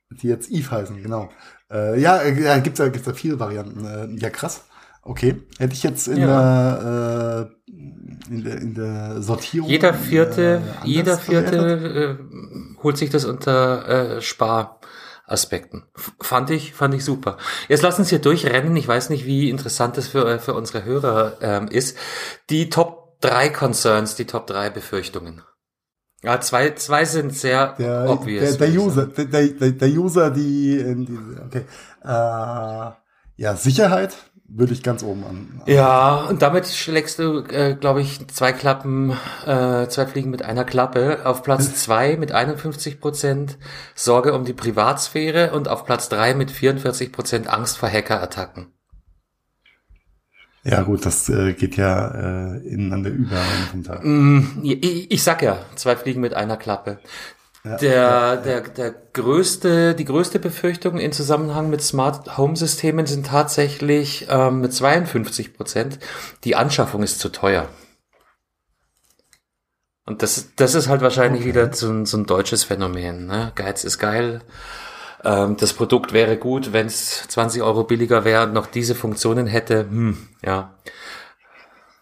Die jetzt Eve heißen, genau. Äh, ja, äh, gibt's ja, gibt's ja viele Varianten. Äh, ja, krass. Okay, hätte ich jetzt in, ja. der, äh, in, der, in der Sortierung. Jeder vierte, äh, jeder vierte äh, holt sich das unter äh, Sparaspekten. Fand ich, fand ich super. Jetzt lass uns hier durchrennen. Ich weiß nicht, wie interessant das für, für unsere Hörer ähm, ist. Die Top drei Concerns, die Top drei Befürchtungen. Ja, zwei, zwei sind sehr der, obvious. Der, der User, der, der, der User, die, die okay. Äh, ja, Sicherheit würde ich ganz oben an. Ja, und damit schlägst du, äh, glaube ich, zwei Klappen, äh, zwei Fliegen mit einer Klappe. Auf Platz zwei mit 51 Prozent Sorge um die Privatsphäre und auf Platz drei mit 44 Prozent Angst vor Hackerattacken. Ja gut, das äh, geht ja äh, ineinander über. Mm, ich, ich sag ja, zwei Fliegen mit einer Klappe der, der, der größte, die größte Befürchtung in Zusammenhang mit Smart Home Systemen sind tatsächlich ähm, mit 52 Prozent, die Anschaffung ist zu teuer. Und das, das ist halt wahrscheinlich okay. wieder so ein, so ein deutsches Phänomen. Ne? Geiz ist geil. Ähm, das Produkt wäre gut, wenn es 20 Euro billiger wäre und noch diese Funktionen hätte. Hm, ja.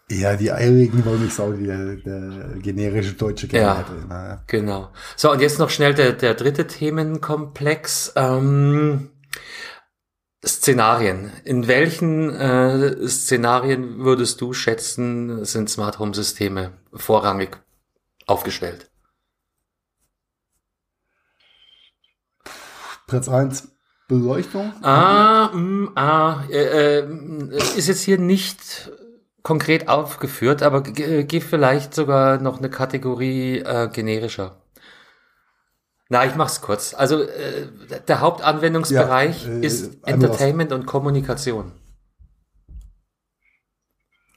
Ja, die eirigen Wollmilchsau, die der, der generische Deutsche gerne ja, hätte. Naja. Genau. So, und jetzt noch schnell der, der dritte Themenkomplex. Ähm, Szenarien. In welchen äh, Szenarien würdest du schätzen, sind Smart Home Systeme vorrangig aufgestellt? Platz eins Beleuchtung. Ah, mh, mm, ah äh, äh, ist jetzt hier nicht konkret aufgeführt, aber gib vielleicht sogar noch eine Kategorie äh, generischer. Na, ich mach's kurz. Also äh, der Hauptanwendungsbereich ja, äh, ist Entertainment und Kommunikation.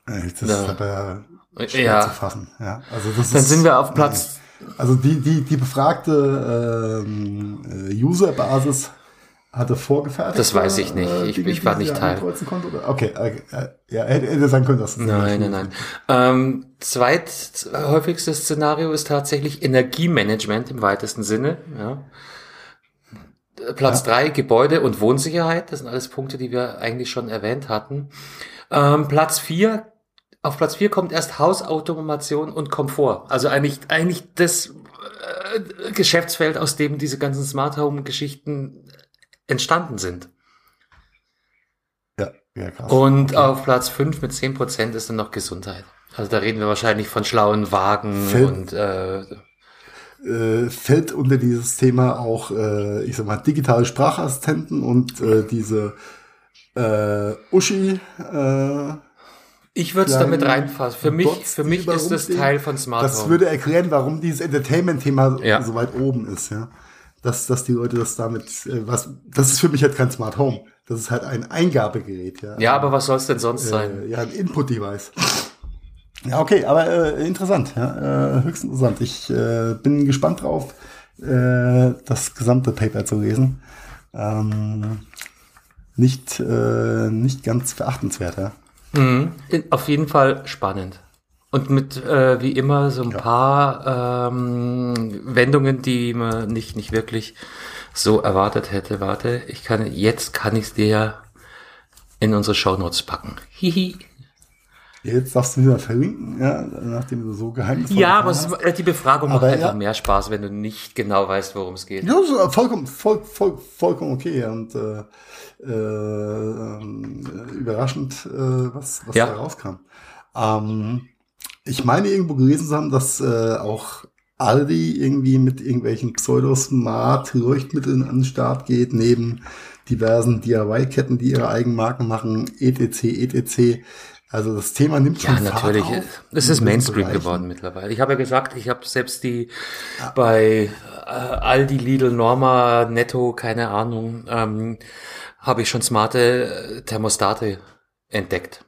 Das ist aber schwer ja. zu fassen. Ja, also das Dann ist, sind wir auf Platz. Also die die die befragte ähm, äh, Userbasis hatte vorgefertigt? Das weiß ich nicht. Äh, ich, Dinge, ich war nicht Teil. Okay, äh, ja, hätte sein können, dass das Nein, nein, nein. Ähm, zweithäufigstes Szenario ist tatsächlich Energiemanagement im weitesten Sinne. Ja. Platz ja. drei Gebäude und Wohnsicherheit. Das sind alles Punkte, die wir eigentlich schon erwähnt hatten. Ähm, Platz vier auf Platz vier kommt erst Hausautomation und Komfort. Also eigentlich, eigentlich das äh, Geschäftsfeld, aus dem diese ganzen Smart Home Geschichten entstanden sind. Ja, ja krass. Und okay. auf Platz 5 mit 10% ist dann noch Gesundheit. Also da reden wir wahrscheinlich von schlauen Wagen fällt, und äh, äh, fällt unter dieses Thema auch, äh, ich sag mal, digitale Sprachassistenten und äh, diese äh, Uschi. Äh, ich würde es damit reinfassen. Für mich, Dots, für mich ist das Teil von Smart Das Home. würde erklären, warum dieses Entertainment-Thema ja. so weit oben ist, ja dass, dass die Leute das damit, äh, was, das ist für mich halt kein Smart Home. Das ist halt ein Eingabegerät, ja. Ja, aber was soll es denn sonst äh, sein? Ja, ein Input-Device. Ja, okay, aber äh, interessant, ja, äh, höchst interessant. Ich äh, bin gespannt drauf, äh, das gesamte Paper zu lesen. Ähm, nicht, äh, nicht ganz verachtenswert, ja. Mhm. Auf jeden Fall spannend. Und mit, äh, wie immer, so ein ja. paar ähm, Wendungen, die man nicht, nicht wirklich so erwartet hätte. Warte, ich kann, jetzt kann ich es dir in unsere Shownotes packen. Hihi. Jetzt darfst du wieder verlinken, ja, nachdem du so geheimnisvoll Ja, aber es, die Befragung aber macht einfach mehr Spaß, wenn du nicht genau weißt, worum es geht. Ja, so, vollkommen, voll, voll, vollkommen okay und äh, äh, überraschend, äh, was, was ja. da rauskam. Ähm, ich meine irgendwo gelesen zu haben, dass äh, auch Aldi irgendwie mit irgendwelchen Pseudo-Smart-Leuchtmitteln an den Start geht, neben diversen DIY-Ketten, die ihre Eigenmarken machen, etc., etc. Also das Thema nimmt schon Ja, natürlich. Fahrt auf, es ist Mainstream geworden mittlerweile. Ich habe ja gesagt, ich habe selbst die ja. bei äh, Aldi, Lidl, Norma, Netto, keine Ahnung, ähm, habe ich schon smarte äh, Thermostate entdeckt.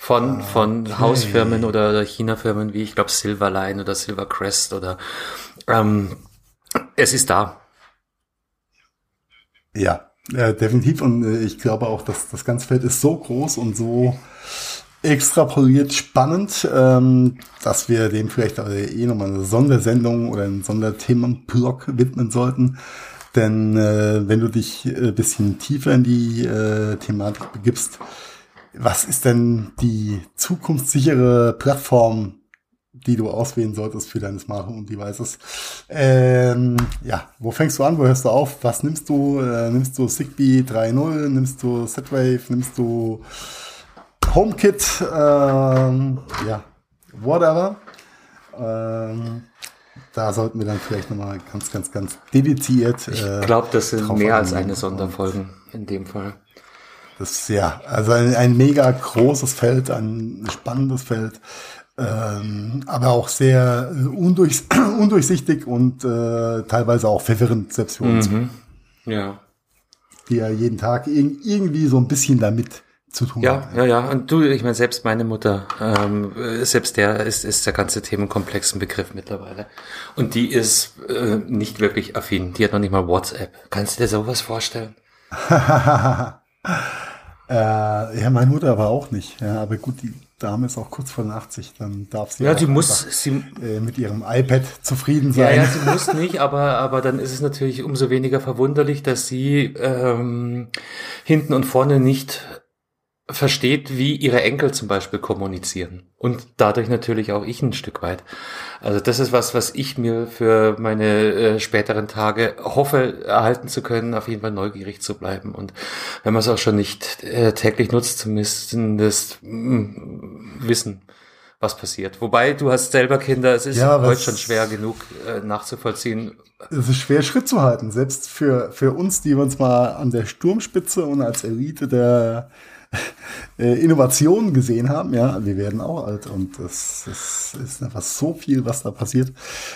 Von, ah, von okay. Hausfirmen oder China-Firmen wie, ich glaube, Silverline oder Silvercrest oder ähm, es ist da. Ja, äh, definitiv. Und äh, ich glaube auch, dass das ganze Feld ist so groß und so extrapoliert spannend, ähm, dass wir dem vielleicht eh nochmal eine Sondersendung oder einen Sonderthemenblock widmen sollten. Denn äh, wenn du dich ein äh, bisschen tiefer in die äh, Thematik begibst, was ist denn die zukunftssichere Plattform, die du auswählen solltest für deine Smart Home Devices? Ähm, ja, wo fängst du an? Wo hörst du auf? Was nimmst du? Äh, nimmst du Zigbee 3.0? Nimmst du Z-Wave? Nimmst du HomeKit? Ähm, ja, whatever. Ähm, da sollten wir dann vielleicht nochmal ganz, ganz, ganz dediziert. ich glaube, das sind mehr als eine Sonderfolgen in dem Fall. Das ist ja, also ein, ein mega großes Feld, ein spannendes Feld, ähm, aber auch sehr undurch, undurchsichtig und äh, teilweise auch verwirrend, selbst für uns. Mhm. Ja. Die ja jeden Tag irg irgendwie so ein bisschen damit zu tun ja, haben. Ja, ja, und du, ich meine, selbst meine Mutter, ähm, selbst der ist, ist der ganze Themenkomplex ein Begriff mittlerweile. Und die ist äh, nicht wirklich affin. Die hat noch nicht mal WhatsApp. Kannst du dir sowas vorstellen? Äh, ja, meine Mutter aber auch nicht. Ja, aber gut, die Dame ist auch kurz vor 80, dann darf sie ja, die muss sie, äh, mit ihrem iPad zufrieden sein. Ja, ja, sie muss nicht, aber aber dann ist es natürlich umso weniger verwunderlich, dass sie ähm, hinten und vorne nicht versteht, wie ihre Enkel zum Beispiel kommunizieren. Und dadurch natürlich auch ich ein Stück weit. Also das ist was, was ich mir für meine äh, späteren Tage hoffe, erhalten zu können, auf jeden Fall neugierig zu bleiben. Und wenn man es auch schon nicht äh, täglich nutzt, zumindest mh, mm, wissen, was passiert. Wobei du hast selber Kinder, es ist ja, heute schon schwer genug äh, nachzuvollziehen. Es ist schwer Schritt zu halten, selbst für, für uns, die uns mal an der Sturmspitze und als Elite der Innovationen gesehen haben. Ja, wir werden auch alt und es, es ist einfach so viel, was da passiert.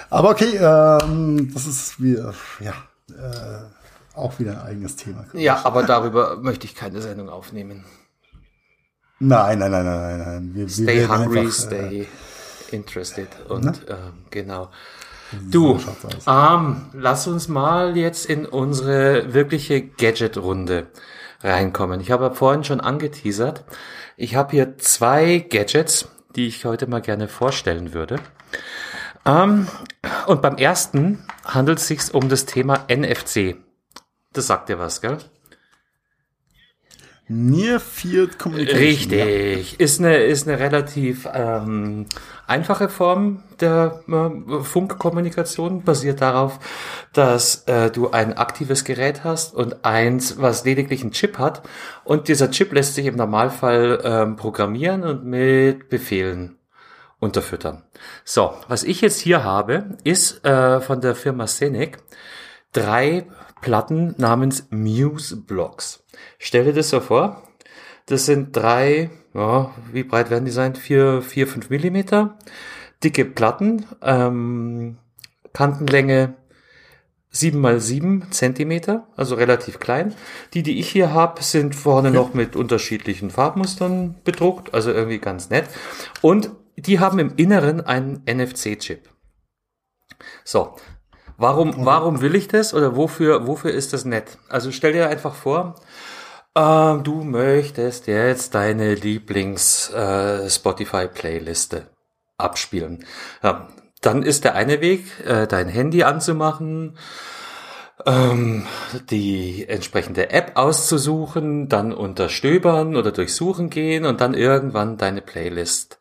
Aber okay, ähm, das ist wieder, ja, äh, auch wieder ein eigenes Thema. Ja, aber darüber möchte ich keine Sendung aufnehmen. Nein, nein, nein, nein, nein. Wir, stay wir hungry, einfach, stay äh, interested und ne? ähm, genau. Du, ähm, lass uns mal jetzt in unsere wirkliche Gadget-Runde reinkommen. Ich habe vorhin schon angeteasert. Ich habe hier zwei Gadgets, die ich heute mal gerne vorstellen würde. Ähm, und beim ersten handelt es sich um das Thema NFC. Das sagt dir was, gell? Near Field Communication. Richtig. Ja. Ist eine, ist eine relativ ähm, einfache Form der äh, Funkkommunikation, basiert darauf, dass äh, du ein aktives Gerät hast und eins, was lediglich einen Chip hat. Und dieser Chip lässt sich im Normalfall ähm, programmieren und mit Befehlen unterfüttern. So, was ich jetzt hier habe, ist äh, von der Firma Senec drei Platten namens Muse Blocks. Stell dir das so vor. Das sind drei, ja, wie breit werden die sein? Vier, vier, fünf Millimeter. Dicke Platten, ähm, Kantenlänge sieben mal sieben Zentimeter, also relativ klein. Die, die ich hier habe, sind vorne noch mit unterschiedlichen Farbmustern bedruckt, also irgendwie ganz nett. Und die haben im Inneren einen NFC-Chip. So, Warum, warum will ich das oder wofür, wofür ist das nett? Also stell dir einfach vor, äh, du möchtest jetzt deine Lieblings-Spotify-Playliste äh, abspielen. Ja, dann ist der eine Weg, äh, dein Handy anzumachen, ähm, die entsprechende App auszusuchen, dann unterstöbern oder durchsuchen gehen und dann irgendwann deine Playlist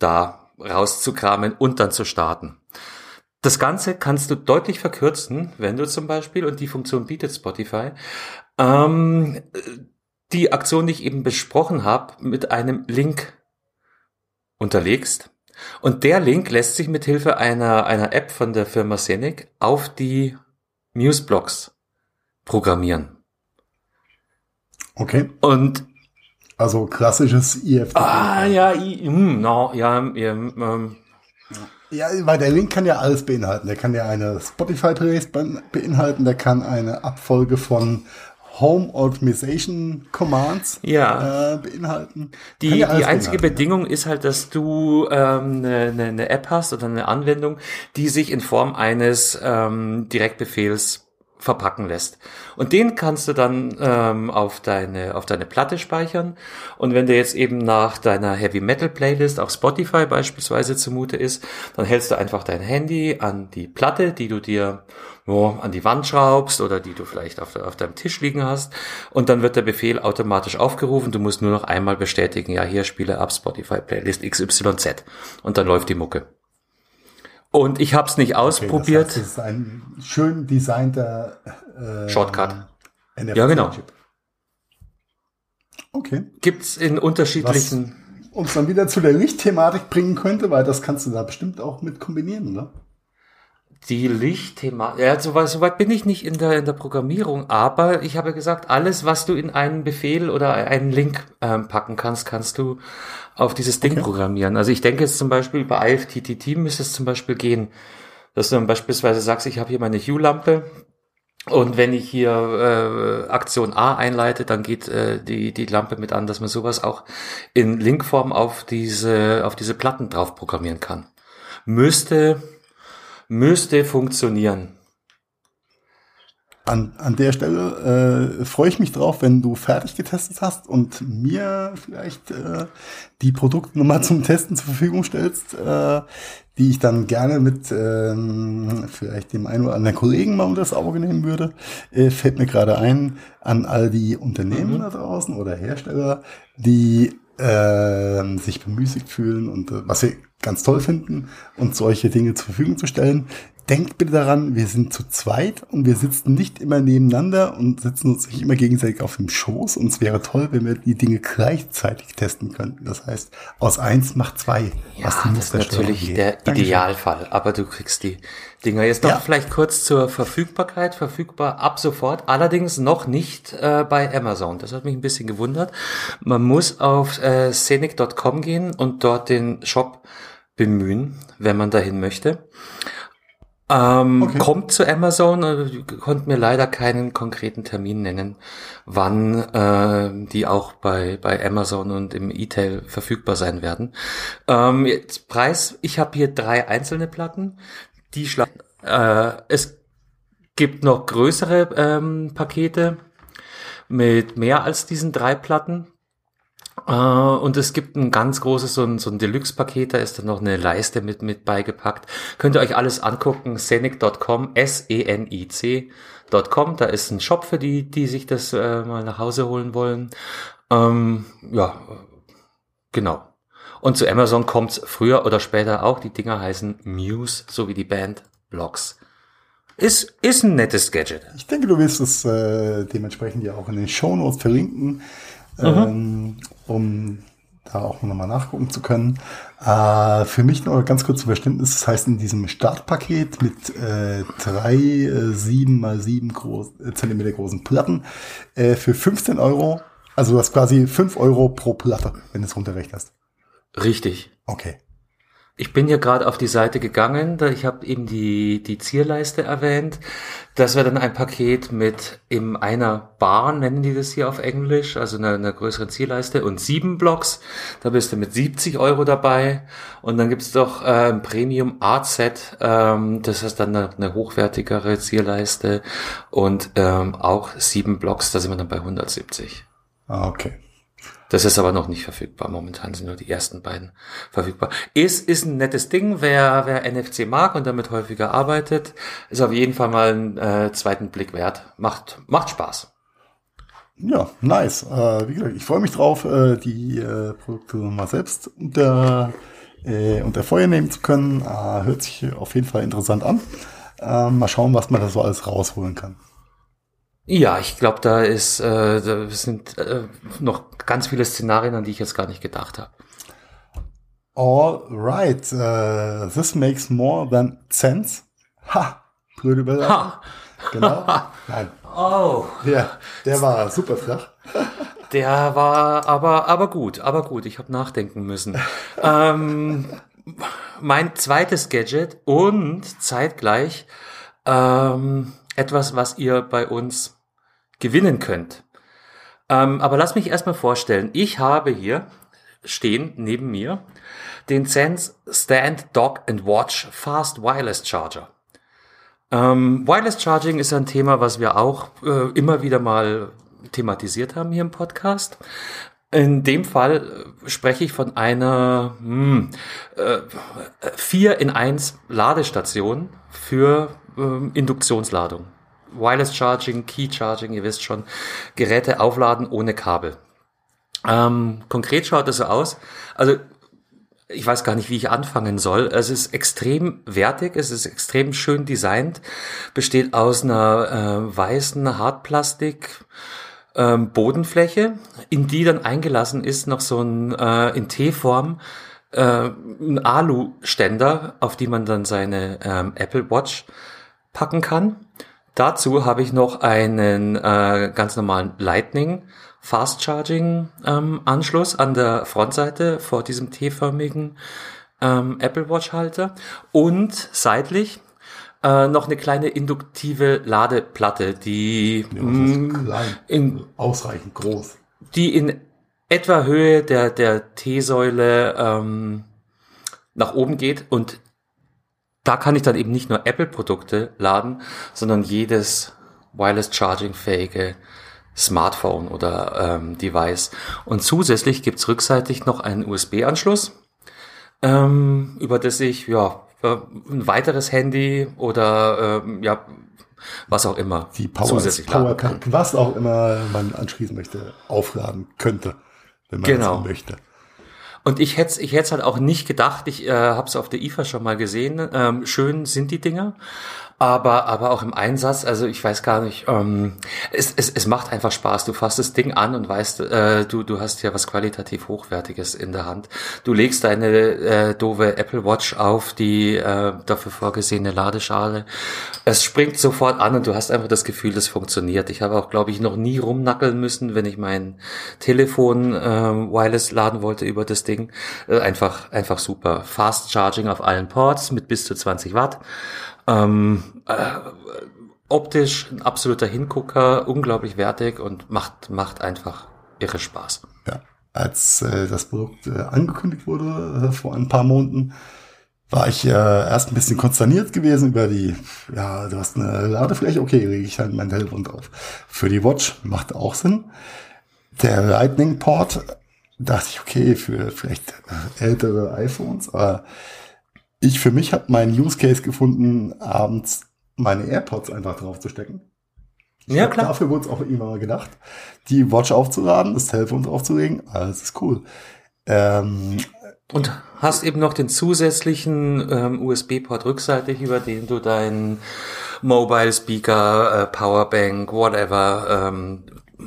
da rauszukramen und dann zu starten. Das Ganze kannst du deutlich verkürzen, wenn du zum Beispiel, und die Funktion bietet Spotify, ähm, die Aktion, die ich eben besprochen habe, mit einem Link unterlegst. Und der Link lässt sich mit Hilfe einer, einer App von der Firma Scenic auf die Newsblocks programmieren. Okay. Und also klassisches IFTP. Ah ja, I, mm, no, ja, ähm, ja, weil der Link kann ja alles beinhalten. Der kann ja eine Spotify-Playlist beinhalten, der kann eine Abfolge von Home Optimization Commands ja. äh, beinhalten. Die, die einzige Bedingung ist halt, dass du ähm, eine, eine, eine App hast oder eine Anwendung, die sich in Form eines ähm, Direktbefehls verpacken lässt. Und den kannst du dann ähm, auf deine auf deine Platte speichern. Und wenn dir jetzt eben nach deiner Heavy Metal Playlist auf Spotify beispielsweise zumute ist, dann hältst du einfach dein Handy an die Platte, die du dir wo, an die Wand schraubst oder die du vielleicht auf, auf deinem Tisch liegen hast. Und dann wird der Befehl automatisch aufgerufen. Du musst nur noch einmal bestätigen, ja, hier spiele ab Spotify Playlist XYZ. Und dann läuft die Mucke. Und ich habe es nicht ausprobiert. Okay, das, heißt, das ist ein schön designter äh, Shortcut. NFC ja, genau. Okay. Gibt's in unterschiedlichen. Was uns dann wieder zu der Lichtthematik bringen könnte, weil das kannst du da bestimmt auch mit kombinieren, oder? Die Lichtthema, ja, soweit, soweit bin ich nicht in der, in der Programmierung, aber ich habe gesagt, alles, was du in einen Befehl oder einen Link ähm, packen kannst, kannst du auf dieses Ding okay. programmieren. Also ich denke jetzt zum Beispiel bei IFTTT müsste es zum Beispiel gehen, dass du dann beispielsweise sagst, ich habe hier meine Hue-Lampe und wenn ich hier äh, Aktion A einleite, dann geht äh, die, die Lampe mit an, dass man sowas auch in Linkform auf diese, auf diese Platten drauf programmieren kann. Müsste müsste funktionieren. An, an der Stelle äh, freue ich mich drauf, wenn du fertig getestet hast und mir vielleicht äh, die Produktnummer zum Testen zur Verfügung stellst, äh, die ich dann gerne mit ähm, vielleicht dem einen oder anderen Kollegen mal unter das Auge nehmen würde. Äh, fällt mir gerade ein an all die Unternehmen mhm. da draußen oder Hersteller, die äh, sich bemüßigt fühlen und äh, was sie ganz toll finden und solche Dinge zur Verfügung zu stellen. Denkt bitte daran, wir sind zu zweit und wir sitzen nicht immer nebeneinander und sitzen uns nicht immer gegenseitig auf dem Schoß. Und es wäre toll, wenn wir die Dinge gleichzeitig testen könnten. Das heißt, aus eins macht zwei. Ja, das ist natürlich geht. der Dankeschön. Idealfall. Aber du kriegst die Dinger. Jetzt noch ja. vielleicht kurz zur Verfügbarkeit. Verfügbar ab sofort. Allerdings noch nicht äh, bei Amazon. Das hat mich ein bisschen gewundert. Man muss auf äh, scenic.com gehen und dort den Shop bemühen, wenn man dahin möchte. Ähm, okay. Kommt zu Amazon, äh, konnte mir leider keinen konkreten Termin nennen, wann äh, die auch bei, bei Amazon und im E-Tail verfügbar sein werden. Ähm, jetzt Preis, ich habe hier drei einzelne Platten, die schlagen. Äh, es gibt noch größere ähm, Pakete mit mehr als diesen drei Platten. Uh, und es gibt ein ganz großes, so ein, so ein Deluxe-Paket, da ist dann noch eine Leiste mit, mit beigepackt. Könnt ihr euch alles angucken, scenic.com, S-E-N-I-C.com, da ist ein Shop für die, die sich das äh, mal nach Hause holen wollen. Ähm, ja, genau. Und zu Amazon kommt's früher oder später auch, die Dinger heißen Muse, so wie die Band Blocks. Ist, ist ein nettes Gadget. Ich denke, du wirst es äh, dementsprechend ja auch in den Show Notes verlinken ähm, um da auch nochmal nachgucken zu können. Äh, für mich noch ganz kurz zu Verständnis, das heißt in diesem Startpaket mit äh, drei äh, 7 mal 7 groß, äh, Zentimeter großen Platten äh, für 15 Euro, also du hast quasi 5 Euro pro Platte, wenn du es runterrechnest. Richtig. Okay. Ich bin hier gerade auf die Seite gegangen, da ich habe eben die, die Zierleiste erwähnt. Das wäre dann ein Paket mit eben einer Bar, nennen die das hier auf Englisch, also einer, einer größeren Zierleiste und sieben Blocks. Da bist du mit 70 Euro dabei. Und dann gibt's doch äh, ein Premium Art Set, ähm, das ist dann eine, eine hochwertigere Zierleiste und ähm, auch sieben Blocks, da sind wir dann bei 170. Ah, okay. Das ist aber noch nicht verfügbar. Momentan sind nur die ersten beiden verfügbar. Ist, ist ein nettes Ding. Wer, wer NFC mag und damit häufiger arbeitet, ist auf jeden Fall mal einen äh, zweiten Blick wert. Macht, macht Spaß. Ja, nice. Äh, wie gesagt, ich freue mich drauf, äh, die äh, Produkte mal selbst unter, äh, unter Feuer nehmen zu können. Äh, hört sich auf jeden Fall interessant an. Äh, mal schauen, was man da so alles rausholen kann. Ja, ich glaube, da ist, äh, da sind äh, noch ganz viele Szenarien, an die ich jetzt gar nicht gedacht habe. All right, uh, this makes more than sense. Ha, blöde. Ha. Genau. Nein. Oh. Ja, der war super flach. Der war aber, aber gut, aber gut. Ich habe nachdenken müssen. ähm, mein zweites Gadget und zeitgleich ähm, etwas, was ihr bei uns gewinnen könnt. Ähm, aber lass mich erstmal vorstellen. Ich habe hier stehen neben mir den Sense Stand Dock and Watch Fast Wireless Charger. Ähm, Wireless Charging ist ein Thema, was wir auch äh, immer wieder mal thematisiert haben hier im Podcast. In dem Fall äh, spreche ich von einer hm, äh, 4 in 1 Ladestation für ähm, Induktionsladung. Wireless Charging, Key Charging, ihr wisst schon, Geräte aufladen ohne Kabel. Ähm, konkret schaut es so aus. Also ich weiß gar nicht, wie ich anfangen soll. Es ist extrem wertig, es ist extrem schön designt, besteht aus einer äh, weißen Hartplastik. Ähm, Bodenfläche, in die dann eingelassen ist noch so ein äh, in T-Form äh, ein Alu-Ständer, auf die man dann seine ähm, Apple Watch packen kann. Dazu habe ich noch einen äh, ganz normalen Lightning Fast Charging ähm, Anschluss an der Frontseite vor diesem T-förmigen ähm, Apple Watch Halter und seitlich äh, noch eine kleine induktive Ladeplatte, die Ja, mh, klein, in ausreichend groß. die in etwa Höhe der, der T-Säule ähm, nach oben geht und da kann ich dann eben nicht nur Apple-Produkte laden, sondern jedes Wireless Charging-fähige Smartphone oder ähm, Device. Und zusätzlich gibt's rückseitig noch einen USB-Anschluss, ähm, über das ich ja äh, ein weiteres Handy oder ähm, ja was auch immer Die Power, zusätzlich laden kann. Was auch immer man anschließen möchte, aufladen könnte, wenn man Genau. möchte. Und ich hätte ich hätte halt auch nicht gedacht, ich äh, habe es auf der IFA schon mal gesehen. Ähm, schön sind die Dinger, aber aber auch im Einsatz, also ich weiß gar nicht, ähm, es, es, es macht einfach Spaß. Du fasst das Ding an und weißt, äh, du du hast ja was qualitativ hochwertiges in der Hand. Du legst deine äh, doofe Apple Watch auf die äh, dafür vorgesehene Ladeschale. Es springt sofort an und du hast einfach das Gefühl, das funktioniert. Ich habe auch, glaube ich, noch nie rumnackeln müssen, wenn ich mein Telefon ähm, wireless laden wollte über das Ding. Äh, einfach, einfach super. Fast Charging auf allen Ports mit bis zu 20 Watt. Ähm, äh, optisch ein absoluter Hingucker, unglaublich wertig und macht, macht einfach irre Spaß. Ja, als äh, das Produkt äh, angekündigt wurde äh, vor ein paar Monaten, war ich äh, erst ein bisschen konsterniert gewesen über die, ja, du hast eine Ladefläche, okay, lege ich halt mein Telefon drauf. Für die Watch macht auch Sinn. Der Lightning-Port, dachte ich, okay, für vielleicht äh, ältere iPhones, aber ich für mich habe meinen Use Case gefunden, abends meine AirPods einfach draufzustecken. Ich Ja, klar. Dafür wurde es auch immer gedacht, die Watch aufzuladen, das Telefon draufzulegen, alles ist cool. Ähm, Und hast eben noch den zusätzlichen ähm, USB-Port rückseitig, über den du deinen Mobile Speaker, äh, Powerbank, whatever ähm,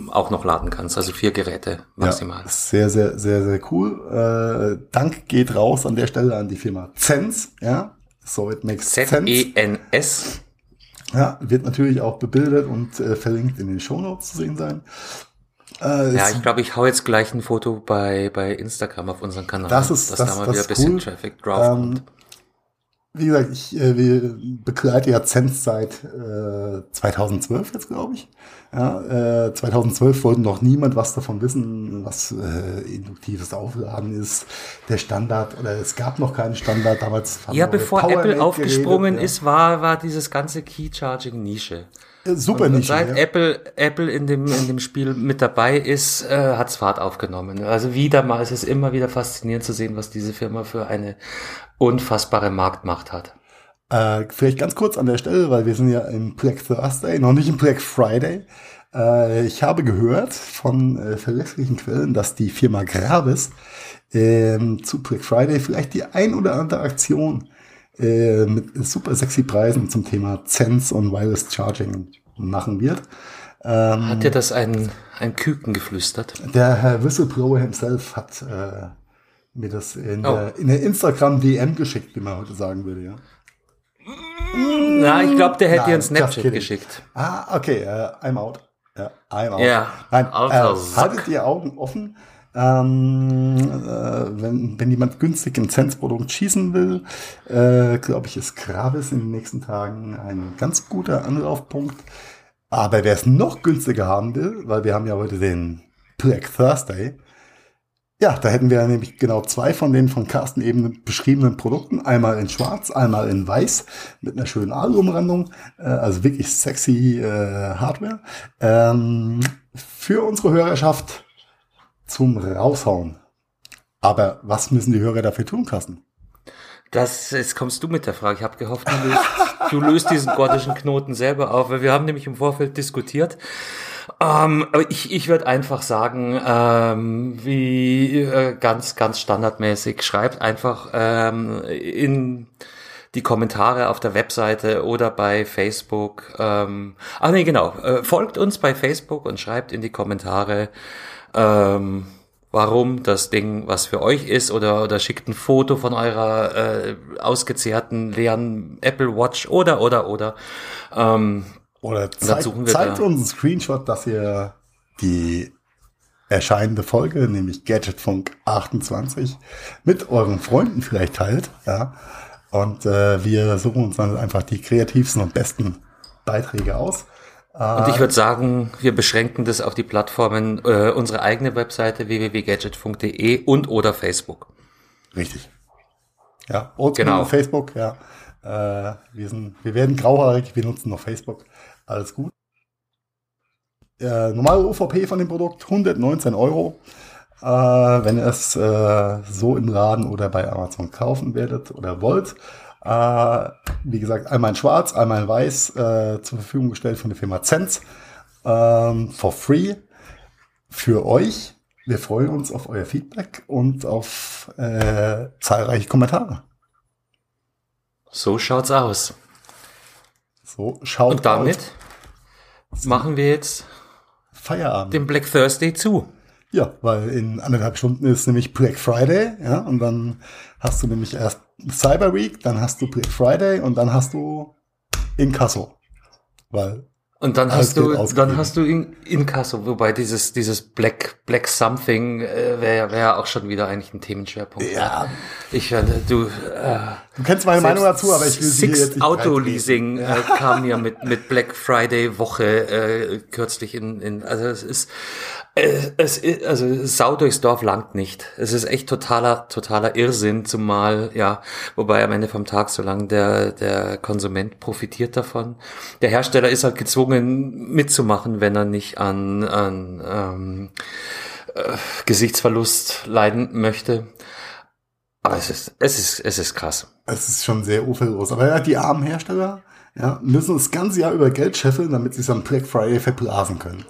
auch noch laden kannst. Also vier Geräte maximal. Ja, sehr, sehr, sehr, sehr cool. Äh, Dank geht raus an der Stelle an die Firma Zense, ja. So it makes sense. Z-E-N-S. Ja, wird natürlich auch bebildet und äh, verlinkt in den Shownotes zu sehen sein. Äh, Ja, ich glaube, ich hau jetzt gleich ein Foto bei, bei Instagram auf unseren Kanal, Das ist- dass das- da mal das wieder ein bisschen cool. Traffic drauf Ähm, kommt. Wie gesagt, ich äh, begleite ja Zense seit äh, 2012 jetzt, glaube ich. Ja, äh, 2012 wollte noch niemand was davon wissen, was äh, induktives Aufladen ist, der Standard oder es gab noch keinen Standard damals. Ja, bevor Apple aufgesprungen geredet, ist, war, war dieses ganze Key-Charging-Nische. ja. Äh, super Und nicht. seit Ja. Apple, Apple in dem, in dem Spiel mit dabei ist, äh, hat's Fahrt aufgenommen. Also wieder mal, es ist immer wieder faszinierend zu sehen, was diese Firma für eine unfassbare Marktmacht hat. Äh, vielleicht ganz kurz an der Stelle, weil wir sind ja im Black Thursday, noch nicht im Black Friday. Äh, ich habe gehört von äh, verlässlichen Quellen, dass die Firma Gravis ähm, zu Black Friday vielleicht die ein oder andere Aktion äh, mit super sexy Preisen zum Thema Zense und Wireless Charging machen wird. Ähm, Hat dir das ein, ein Küken geflüstert? der Herr Whistleblower himself hat äh, mir das in, Oh. der, in der Instagram-DM geschickt, wie man heute sagen würde, ja. Na, ich glaube, der hätte dir ein Snapchat geschickt. Ah, okay, äh, I'm out. Ja, I'm out. Ja, Nein, alter äh, haltet die Augen offen. Ähm, äh, wenn, wenn jemand günstig ein Zense-Produkt schießen will, äh, glaube ich, ist Gravis in den nächsten Tagen ein ganz guter Anlaufpunkt. Aber wer es noch günstiger haben will, weil wir haben ja heute den Black Thursday, Ja, da hätten wir nämlich genau zwei von den von Carsten eben beschriebenen Produkten. Einmal in schwarz, einmal in weiß mit einer schönen Alumrandung. Äh, also wirklich sexy äh, Hardware. Ähm, für unsere Hörerschaft zum Raushauen. Aber was müssen die Hörer dafür tun, Carsten? Das, jetzt kommst du mit der Frage. Ich habe gehofft, du löst, du löst diesen gordischen Knoten selber auf, weil wir haben nämlich im Vorfeld diskutiert. Ähm, ich, ich würde einfach sagen, ähm, wie äh, ganz, ganz standardmäßig, schreibt einfach ähm, in die Kommentare auf der Webseite oder bei Facebook. Ähm, ah nee, genau. Äh, folgt uns bei Facebook und schreibt in die Kommentare, ähm, warum das Ding was für euch ist oder, oder schickt ein Foto von eurer äh, ausgezehrten leeren Apple Watch oder oder oder. Ähm, oder zeig, zeigt da. uns einen Screenshot, dass ihr die erscheinende Folge, nämlich Gadgetfunk 28, mit euren Freunden vielleicht teilt. Ja. Und äh, wir suchen uns dann einfach die kreativsten und besten Beiträge aus. Und ich würde sagen, wir beschränken das auf die Plattformen, äh, unsere eigene Webseite www.gadgetfunk.de und oder Facebook. Richtig. Ja, und genau. Facebook, ja. Äh, wir, sind, wir werden grauhaarig, wir nutzen noch Facebook. Alles gut. Äh, normale UVP von dem Produkt 119 Euro. Äh, wenn ihr es äh, so im Laden oder bei Amazon kaufen werdet oder wollt. Äh, wie gesagt, einmal in schwarz, einmal in weiß äh, zur Verfügung gestellt von der Firma Zenz. Ähm, for free für euch. Wir freuen uns auf euer Feedback und auf äh, zahlreiche Kommentare. So schaut's aus. So schaut Und damit aus. machen wir jetzt Feierabend. Den Black Thursday zu. Ja, weil in anderthalb Stunden ist nämlich Black Friday, ja, und dann hast du nämlich erst Cyber Week, dann hast du Black Friday und dann hast du Inkasso. Weil und dann hast du, dann hast du in, Inkasso, wobei dieses, dieses Black, Black Something äh, wäre wär auch schon wieder eigentlich ein Themenschwerpunkt. Ja. Ich, äh, du, äh, du kennst meine Meinung dazu, aber ich will sie jetzt nicht Auto Leasing äh, kam ja mit, mit Black Friday Woche äh, kürzlich in, in, also es ist, es ist, also Sau durchs Dorf langt nicht. Es ist echt totaler, totaler Irrsinn, zumal, ja, wobei am Ende vom Tag so lang der, der Konsument profitiert davon. Der Hersteller ist halt gezwungen mitzumachen, wenn er nicht an, an ähm, äh, Gesichtsverlust leiden möchte. Aber es ist, es ist, es ist krass. Es ist schon sehr uferlos. Aber ja, die armen Hersteller ja, müssen das ganze Jahr über Geld scheffeln, damit sie es am Black Friday verblasen können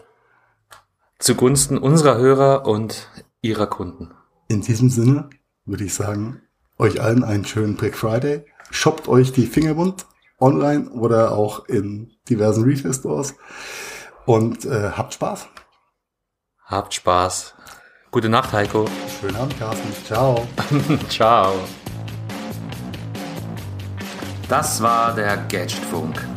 zugunsten unserer Hörer und ihrer Kunden. In diesem Sinne würde ich sagen, euch allen einen schönen Black Friday. Shoppt euch die Fingerwund online oder auch in diversen Refill Stores und äh, habt Spaß. Habt Spaß. Gute Nacht, Heiko. Schönen Abend, Carsten. Ciao. Ciao. Das war der Gadgetfunk.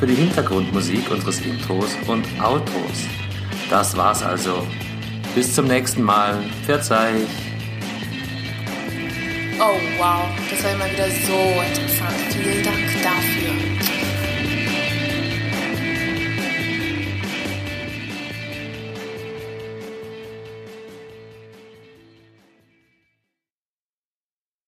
für die Hintergrundmusik unseres Intros und Outros. Das war's also. Bis zum nächsten Mal. Verzeih. Oh wow, das war immer wieder so interessant. Vielen Dank dafür.